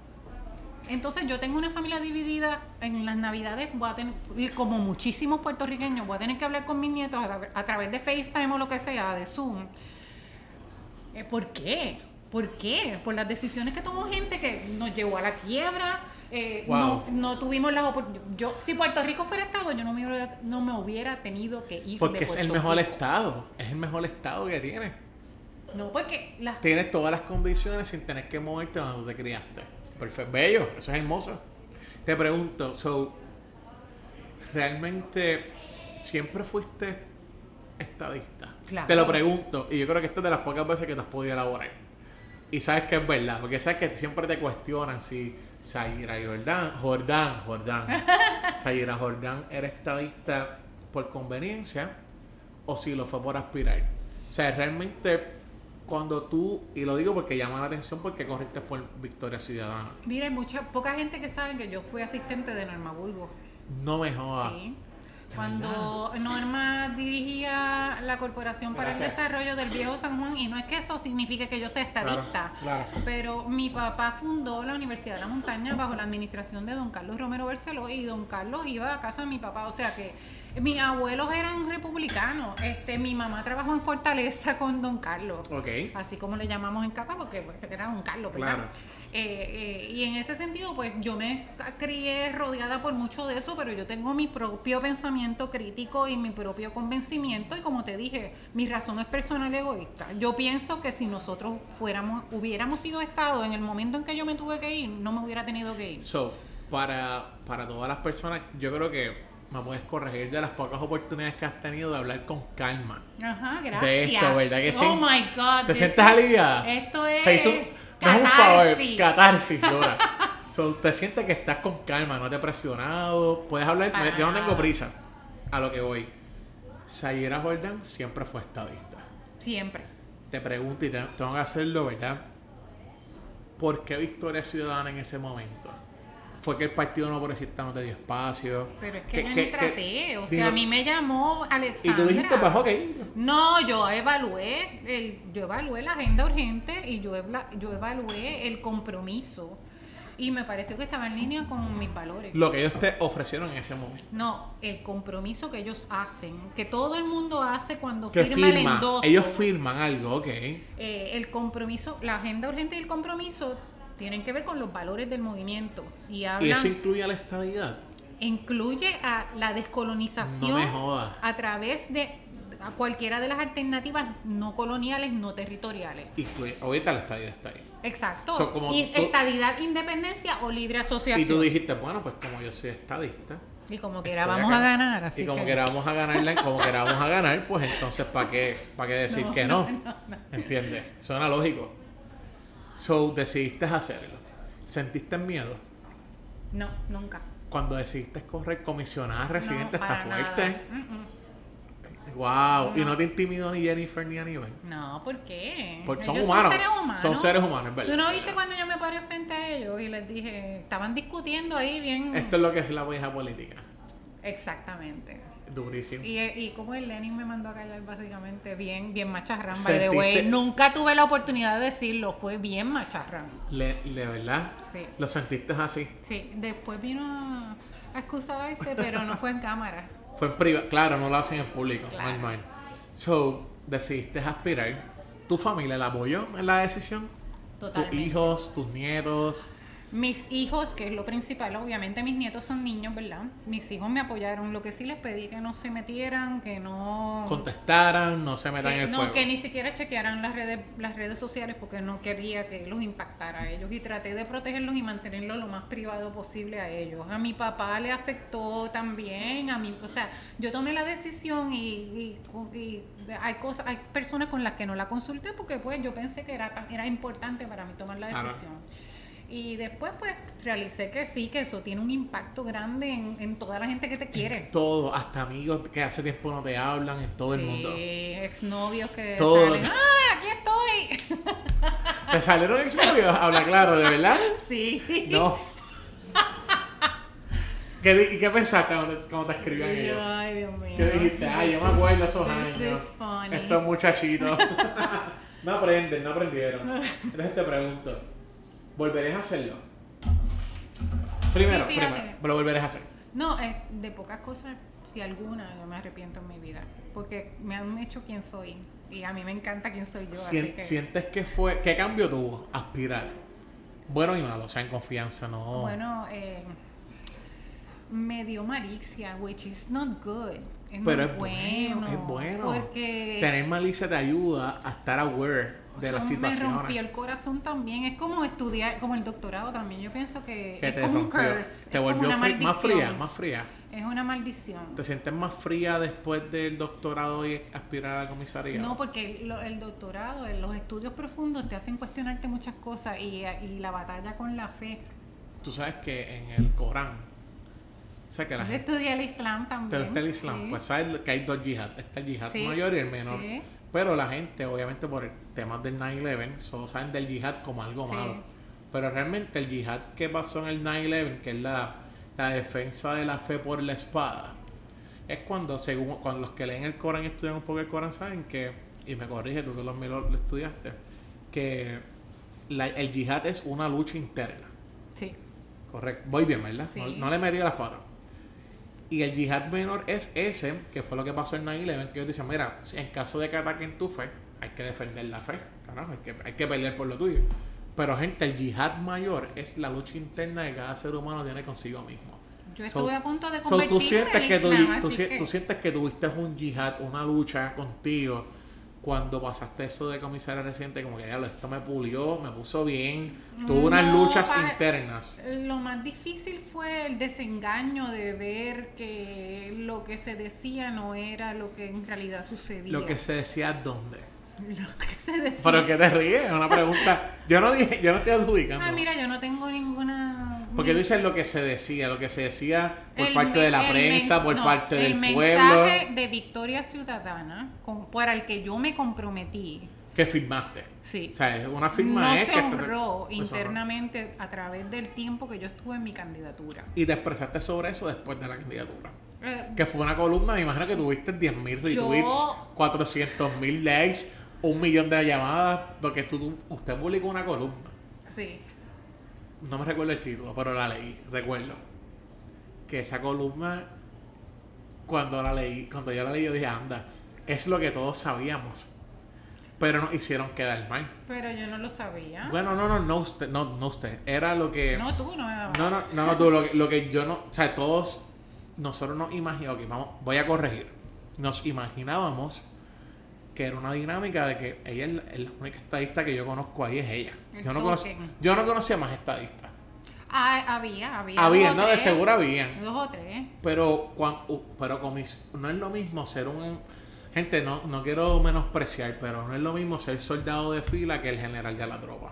entonces yo tengo una familia dividida en las navidades, voy a tener, como muchísimos puertorriqueños, voy a tener que hablar con mis nietos a, través de FaceTime o lo que sea, de Zoom. Eh, ¿Por qué? ¿Por qué? Por las decisiones que tomó gente que nos llevó a la quiebra, eh, no, no tuvimos las oportunidades. Yo, si Puerto Rico fuera estado, yo no me hubiera, no me hubiera tenido que ir. Porque es el mejor estado. Es el mejor estado que tiene. No, porque las... tienes todas las condiciones sin tener que moverte donde te criaste. Perfecto, bello, eso es hermoso. Te pregunto, so, ¿realmente siempre fuiste estadista? Claro. Te lo pregunto, y yo creo que esto es de las pocas veces que te has podido elaborar. Y sabes que es verdad, porque sabes que siempre te cuestionan si Sayira Jordán, Jordán, Jordán. Sayira Jordán era estadista por conveniencia o si lo fue por aspirar. O sea, realmente cuando tú, y lo digo porque llama la atención porque corriste por Victoria Ciudadana. Mira, hay mucha, poca gente que sabe que yo fui asistente de Norma Burgos. No me jodas. Sí. Cuando Norma dirigía la Corporación para el Desarrollo del Viejo San Juan, y no es que eso signifique que yo sea estadista, pero mi papá fundó la Universidad de la Montaña bajo la administración de don Carlos Romero Barceló y don Carlos iba a casa de mi papá, o sea que mis abuelos eran republicanos. Este, mi mamá trabajó en Fortaleza con Don Carlos. Así como le llamamos en casa, porque, era Don Carlos, Claro. Eh, eh, y en ese sentido, pues yo me crié rodeada por mucho de eso, pero yo tengo mi propio pensamiento crítico y mi propio convencimiento. Y como te dije, mi razón es personal y egoísta. Yo pienso que si nosotros fuéramos, hubiéramos sido Estado en el momento en que yo me tuve que ir, no me hubiera tenido que ir. So, para, para todas las personas, yo creo que me puedes corregir de las pocas oportunidades que has tenido de hablar con calma. Ajá, gracias. De esto, ¿verdad que sí? Oh my God. ¿Te sientes aliviada? Esto es. No es un favor, catarsis, Dora. te sientes que estás con calma, no te has presionado, puedes hablar, yo no tengo prisa a lo que voy. Sayera Jordan siempre fue estadista. Siempre. Te pregunto y tengo que hacerlo, ¿verdad? ¿Por qué Victoria Ciudadana en ese momento fue que el partido no progresista no te dio espacio. Pero es que, yo ni traté, o sea, a mí me llamó Alexandra. Y tú dijiste, pues ok. No, yo evalué, el, yo evalué la agenda urgente y yo, yo evalué el compromiso y me pareció que estaba en línea con mis valores. Lo que ellos te ofrecieron en ese momento. No, el compromiso que ellos hacen, que todo el mundo hace cuando firma, el endoso. Ellos firman algo, ok. Eh, el compromiso, la agenda urgente y el compromiso tienen que ver con los valores del movimiento. ¿Y, hablan, ¿Y eso incluye a la estabilidad? Incluye a la descolonización a través de cualquiera de las alternativas no coloniales, no territoriales. Incluye, ahorita la estabilidad está ahí. Exacto. y estadidad, independencia o libre asociación. Y tú dijiste, bueno, pues como yo soy estadista. Y como que era vamos a ganar, así Y como que era vamos a como vamos ganar, pues entonces ¿para qué, para qué decir que no? ¿Entiendes? Suena lógico. So, decidiste hacerlo. ¿Sentiste miedo? No, nunca. Cuando decidiste correr comisionada residente está fuerte. Wow, y no te intimidó ni Jennifer ni Aníbal. No, ¿por qué? Porque son humanos. Son seres humanos. Son seres humanos, ¿verdad? ¿Tú no viste cuando yo me paré frente a ellos y les dije, estaban discutiendo ahí bien. Esto es lo que es la vieja política. Exactamente. Durísimo. Y, y como el Lenin me mandó a callar básicamente bien, bien macharrán, by the way. Nunca tuve la oportunidad de decirlo, fue bien macharrán. Le, ¿De verdad? Sí. ¿Lo sentiste así? Sí, después vino a, excusarse, pero no fue en cámara. Fue en privado, claro, no lo hacen en público, claro. So, decidiste aspirar. ¿Tu familia la apoyó en la decisión? Totalmente. ¿Tus hijos, tus nietos? Mis hijos, que es lo principal, obviamente mis nietos son niños, ¿verdad? Mis hijos me apoyaron. Lo que sí les pedí que no se metieran, que no contestaran, no se metan en el no, que ni siquiera chequearan las redes, las redes sociales porque no quería que los impactara a ellos y traté de protegerlos y mantenerlos lo más privado posible a ellos. A mi papá le afectó también, a mí, o sea, yo tomé la decisión y, hay cosas, hay personas con las que no la consulté porque pues yo pensé que era era importante para mí tomar la decisión. Y después, pues, realicé que sí, que eso tiene un impacto grande en, toda la gente que te quiere. todo, hasta amigos que hace tiempo no te hablan, en todo el mundo. exnovios que salen, ¡ay, aquí estoy! ¿Te salieron exnovios? Habla claro, ¿de verdad? Sí. No. ¿Qué, ¿Y qué pensaste cuando te, escribían ellos? Ay, Dios mío. ¿Qué dijiste? Ay, yo me acuerdo esos años. Estos muchachitos. no aprenden, no aprendieron. Entonces te pregunto. ¿Volverías a hacerlo? Primero, primero, lo a hacer. No, de pocas cosas, si alguna, yo me arrepiento en mi vida. Porque me han hecho quien soy. Y a mí me encanta quién soy yo. ¿Sientes que fue, qué cambio tuvo aspirar? Bueno y malo, o sea, en confianza, no. Bueno, eh, me dio malicia, which is not good. Pero es bueno, es bueno. Porque tener malicia te ayuda a estar aware de la situación. Me rompió el corazón también. Es como estudiar, como el doctorado también. Yo pienso que, es como un curse. Te volvió más fría, más fría. Es una maldición. ¿Te sientes más fría después del doctorado y aspirar a la comisaría? No, porque el, doctorado, los estudios profundos te hacen cuestionarte muchas cosas y, y la batalla con la fe. Tú sabes que en el Corán o sea que la Yo estudié el Islam también. Te el Islam. Pues sabes que hay dos yihad. Está el yihad mayor y el menor. Sí. Pero la gente, obviamente por el tema del 9-11, solo saben del yihad como algo malo. Pero realmente el yihad que pasó en el 9-11, que es la, defensa de la fe por la espada, es cuando, según cuando los que leen el Corán y estudian un poco el Corán, saben que, y me corrige tú que los lo estudiaste, que el yihad es una lucha interna. Sí. Correcto. Voy bien, ¿verdad? No, no, le metí las patas. Y el yihad menor es ese, que fue lo que pasó en 9-11, que ellos dicen, mira, en caso de que ataquen tu fe, hay que defender la fe, carajo, hay que, hay que pelear por lo tuyo. Pero gente, el yihad mayor es la lucha interna que cada ser humano tiene consigo mismo. Yo estuve a punto de convertirme tú sientes que, tú, tú sientes que tuviste un yihad, una lucha contigo cuando pasaste eso de comisaria reciente, como que ya esto me pulió, me puso bien, tuvo unas luchas internas. Lo más difícil fue el desengaño de ver que lo que se decía no era lo que en realidad sucedía. Lo que se decía dónde. Lo que se decía. Pero que te ríes, es una pregunta. Yo no dije, yo no estoy adjudicando. Ah, mira, yo no tengo ninguna porque tú dices lo que se decía, lo que se decía por parte de la prensa, por parte del pueblo. El mensaje de Victoria Ciudadana, con, para el que yo me comprometí, que firmaste. Sí. O sea, una firma no es se que honró internamente a través del tiempo que yo estuve en mi candidatura. Y te expresaste sobre eso después de la candidatura. Eh, que fue una columna, me imagino que tuviste 10.000 retweets, 400.000 likes, un millón de llamadas, porque tú, usted publicó una columna. Sí. No me recuerdo el título, pero la leí, recuerdo. Que esa columna, cuando la leí, cuando yo la leí, yo dije, anda, es lo que todos sabíamos pero nos hicieron quedar mal. Pero yo no lo sabía. Bueno, no, no, no usted, no, no usted. Era lo que. No, tú no me No, no, no, no tú. Lo que, lo que yo no. O sea, todos. Nosotros nos imaginamos. Ok, vamos, voy a corregir. Nos imaginábamos que era una dinámica de que ella es la, única estadista que yo conozco ahí, es ella. yo no, conocía, yo no conocía más estadistas. Ah, había, había. Había, no, de seguro habían. Dos o tres. Pero, cuando, pero con mis, no es lo mismo ser un Gente, no, no quiero menospreciar, pero no es lo mismo ser soldado de fila que el general de la tropa.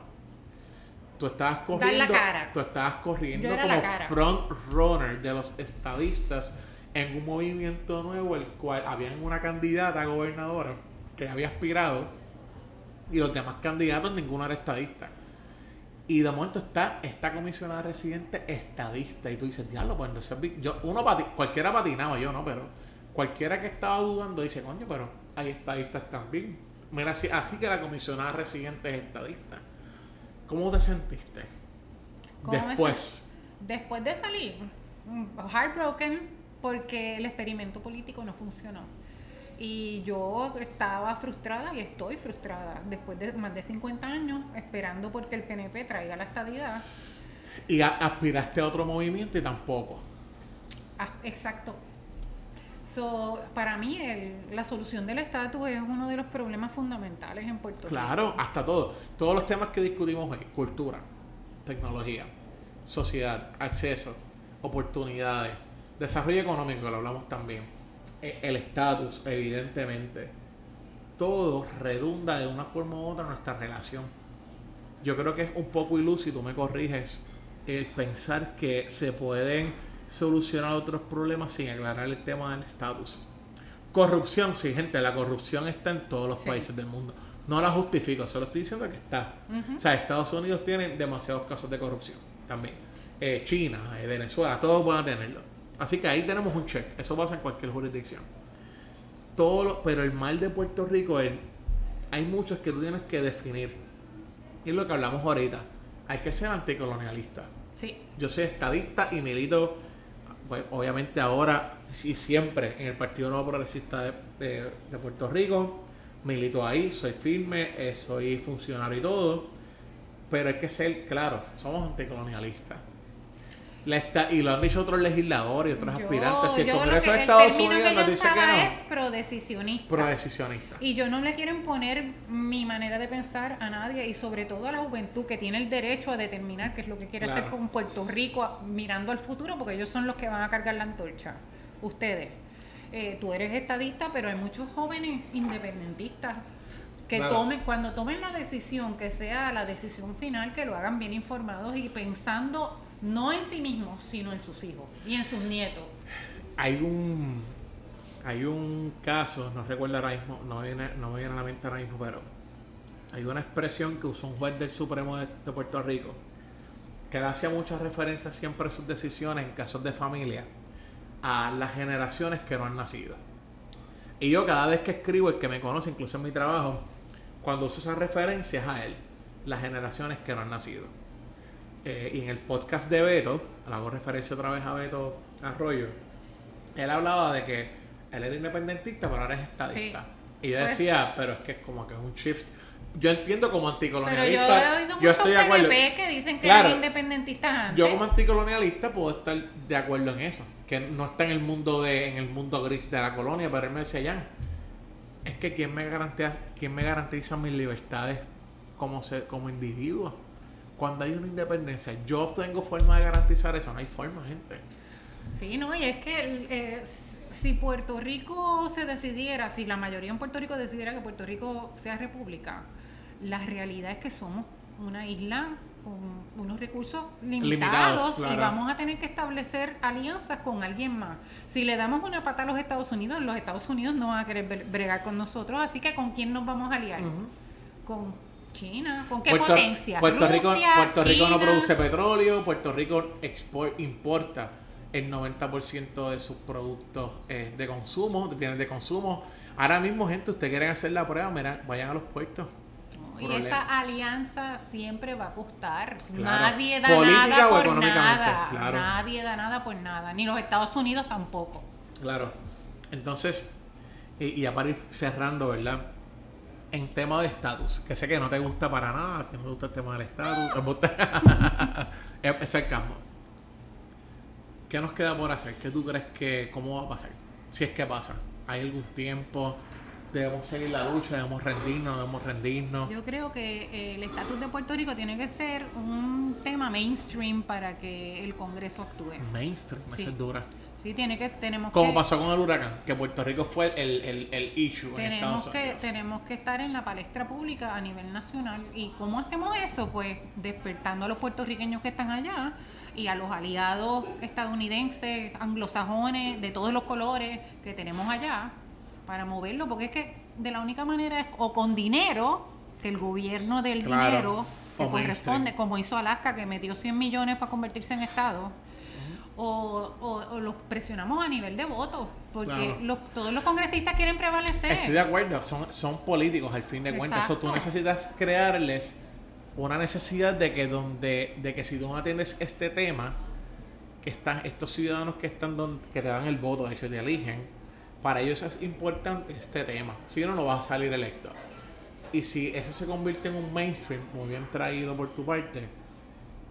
Tú estabas corriendo, tú estabas corriendo como front runner de los estadistas en un movimiento nuevo, el cual había una candidata a gobernadora que había aspirado y los demás candidatos ninguno era estadista. Y de momento está esta comisionada residente estadista. Y tú dices, diablo, pues yo, uno cualquiera patinaba, yo no, pero cualquiera que estaba dudando dice, coño, pero hay estadistas también. Mira, así, así que la comisionada residente es estadista. ¿Cómo te sentiste? Después. Después de salir, mm, heartbroken porque el experimento político no funcionó. Y yo estaba frustrada y estoy frustrada después de más de 50 años esperando porque el PNP traiga la estadidad. Y aspiraste a otro movimiento y tampoco. Ah, exacto. So, para mí, la solución del estatus es uno de los problemas fundamentales en Puerto Rico. Claro, hasta todo. Todos los temas que discutimos hoy: cultura, tecnología, sociedad, acceso, oportunidades, desarrollo económico, lo hablamos también, el estatus, evidentemente. Todo redunda de una forma u otra en nuestra relación. Yo creo que es un poco tú me corriges, el pensar que se pueden solucionar otros problemas sin aclarar el tema del estatus. Corrupción, sí, gente, la corrupción está en todos los países del mundo. No la justifico, solo estoy diciendo que está. O sea, Estados Unidos tiene demasiados casos de corrupción también. Eh, China, eh, Venezuela, todos van a tenerlo. Así que ahí tenemos un check. Eso pasa en cualquier jurisdicción. Todo pero el mal de Puerto Rico es, hay muchos que tú tienes que definir. Y es lo que hablamos ahorita. Hay que ser anticolonialista. Sí. Yo soy estadista y milito pues, obviamente ahora y siempre en el Partido Nuevo Progresista de, Puerto Rico, milito ahí, soy firme, eh, soy funcionario y todo, pero hay que ser claro, somos anticolonialistas. Y lo han dicho otros legisladores y otros aspirantes. Si el Congreso de Estados Unidos nos dice que no. es prodecisionista. Prodecisionista. Y yo no le quiero imponer mi manera de pensar a nadie y sobre todo a la juventud que tiene el derecho a determinar qué es lo que quiere hacer con Puerto Rico mirando al futuro porque ellos son los que van a cargar la antorcha. Ustedes. Eh, tú eres estadista, pero hay muchos jóvenes independentistas que tomen, cuando tomen la decisión, que sea la decisión final, que lo hagan bien informados y pensando no en sí mismos, sino en sus hijos y en sus nietos. Hay un hay un caso, no recuerdo ahora mismo, no me viene, no me viene a la mente ahora mismo, pero hay una expresión que usó un juez del Supremo de, Puerto Rico que le hacía muchas referencias siempre a sus decisiones en casos de familia a las generaciones que no han nacido. Y yo cada vez que escribo, el que me conoce, incluso en mi trabajo, cuando uso esas referencias a él, las generaciones que no han nacido. Eh, y en el podcast de Beto, hago referencia otra vez a Beto Arroyo, él hablaba de que él era independentista, pero ahora es estadista. Y yo decía, pues pero es que es como que es un shift. Yo entiendo como anticolonialista. Pero yo he oído muchos estoy de acuerdo. que dicen que eran independentistas antes. Yo como anticolonialista puedo estar de acuerdo en eso. Que no está en el mundo de en el mundo gris de la colonia, pero él me decía, ya, es que ¿quién me garantiza, quién me garantiza mis libertades como, ser, como individuo? Cuando hay una independencia, yo tengo forma de garantizar eso, no hay forma, gente. Sí, no, y es que eh, si Puerto Rico se decidiera, si la mayoría en Puerto Rico decidiera que Puerto Rico sea república, la realidad es que somos una isla con unos recursos limitados, y vamos a tener que establecer alianzas con alguien más. Si le damos una pata a los Estados Unidos, los Estados Unidos no van a querer bregar con nosotros, así que ¿con quién nos vamos a aliar? con China, ¿con qué potencia? Puerto Rico, Puerto Rico no produce petróleo, Puerto Rico export, importa el 90% de sus productos eh, de consumo, de bienes de consumo. Ahora mismo, gente, ustedes quieren hacer la prueba, mira, vayan a los puertos. y esa alianza siempre va a costar. Nadie da nada por nada. Nadie da nada por nada. Ni los Estados Unidos tampoco. Claro. Entonces, y, y para ir cerrando, ¿verdad? En tema de estatus, que sé que no te gusta para nada, si no te gusta el tema del estatus, es sarcasmo. ¿Qué nos queda por hacer? ¿Qué tú crees que, cómo va a pasar? Si es que pasa. ¿Hay algún tiempo? ¿Debemos seguir la lucha? ¿Debemos rendirnos? ¿Debemos rendirnos? Yo creo que eh, el estatus de Puerto Rico tiene que ser un tema mainstream para que el Congreso actúe. Mainstream, sí. es dura. Sí, tiene que, tenemos Como pasó con el huracán, que Puerto Rico fue el, el, el issue tenemos en Estados que, Tenemos que estar en la palestra pública a nivel nacional. ¿Y cómo hacemos eso? Pues despertando a los puertorriqueños que están allá y a los aliados estadounidenses, anglosajones, de todos los colores que tenemos allá, para moverlo, porque es que de la única manera es o con dinero, que el gobierno del dinero que corresponde, como hizo Alaska, que metió 100 millones para convertirse en Estado o, los presionamos a nivel de votos, porque todos los congresistas quieren prevalecer. Estoy de acuerdo, son, son políticos al fin de cuentas. Eso tú necesitas crearles una necesidad de que donde, de que si tú no atiendes este tema, que están estos ciudadanos que están donde, que te dan el voto, de hecho te eligen, para ellos es importante este tema. Si no, no vas a salir electo. Y si eso se convierte en un mainstream muy bien traído por tu parte,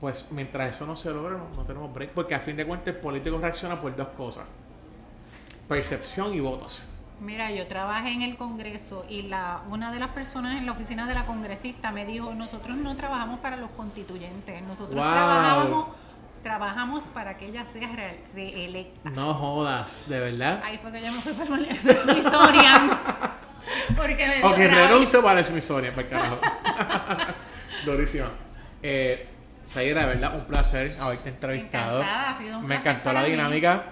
pues mientras eso no se logre, no, tenemos break. Porque a fin de cuentas el político reacciona por dos cosas. Percepción y votos. Mira, yo trabajé en el Congreso y la una de las personas en la oficina de la congresista me dijo, nosotros no trabajamos para los constituyentes, nosotros trabajamos, trabajamos para que ella sea reelecta. No jodas, ¿de verdad? Ahí fue que yo me fui para el Smithsonian. porque me dio Ok, renuncio para el Smithsonian, para carajo. Durísima. Eh, Sayera, de verdad, un placer haberte entrevistado. Me encantó la dinámica.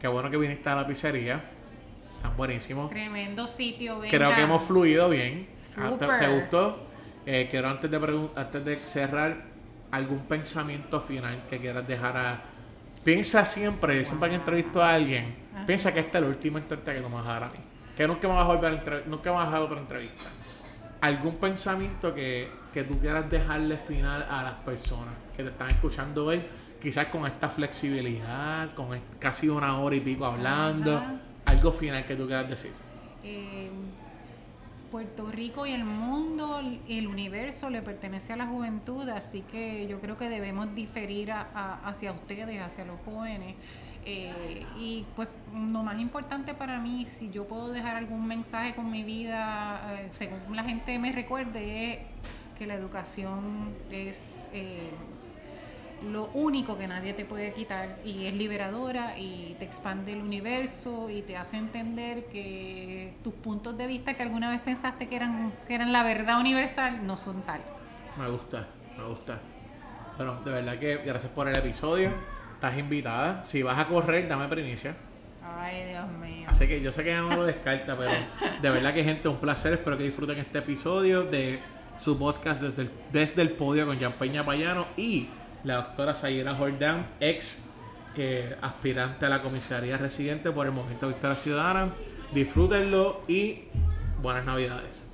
Qué bueno que viniste a la pizzería. Están buenísimos. Tremendo sitio. Creo que hemos fluido bien. Ah, ¿Te, gustó? Eh, quiero antes de, antes de cerrar, algún pensamiento final que quieras dejar a... Piensa siempre, siempre que entrevisto a alguien, piensa que esta es la última entrevista que tú me vas a dar a mí. Que nunca me vas a volver nunca me vas a dar otra entrevista. Algún pensamiento que que tú quieras dejarle final a las personas que te están escuchando hoy, quizás con esta flexibilidad, con casi una hora y pico hablando, algo final que tú quieras decir. Eh, Puerto Rico y el mundo, el universo le pertenece a la juventud, así que yo creo que debemos diferir hacia ustedes, hacia los jóvenes. Eh, y pues lo más importante para mí, si yo puedo dejar algún mensaje con mi vida, eh, según la gente me recuerde, es que la educación es eh, lo único que nadie te puede quitar y es liberadora y te expande el universo y te hace entender que tus puntos de vista que alguna vez pensaste que eran, que eran la verdad universal no son tal. Me gusta, me gusta. Bueno, de verdad que gracias por el episodio. Estás invitada. Si vas a correr, dame primicia. Ay, Dios mío. Así que yo sé que ya no lo descarta, pero de verdad que gente, un placer. Espero que disfruten este episodio de su podcast desde el, desde el podio con Jean Peña Payano y la doctora Sayera Jordán, ex eh, aspirante a la comisaría residente por el Movimiento Victoria Ciudadana. Disfrútenlo y buenas navidades.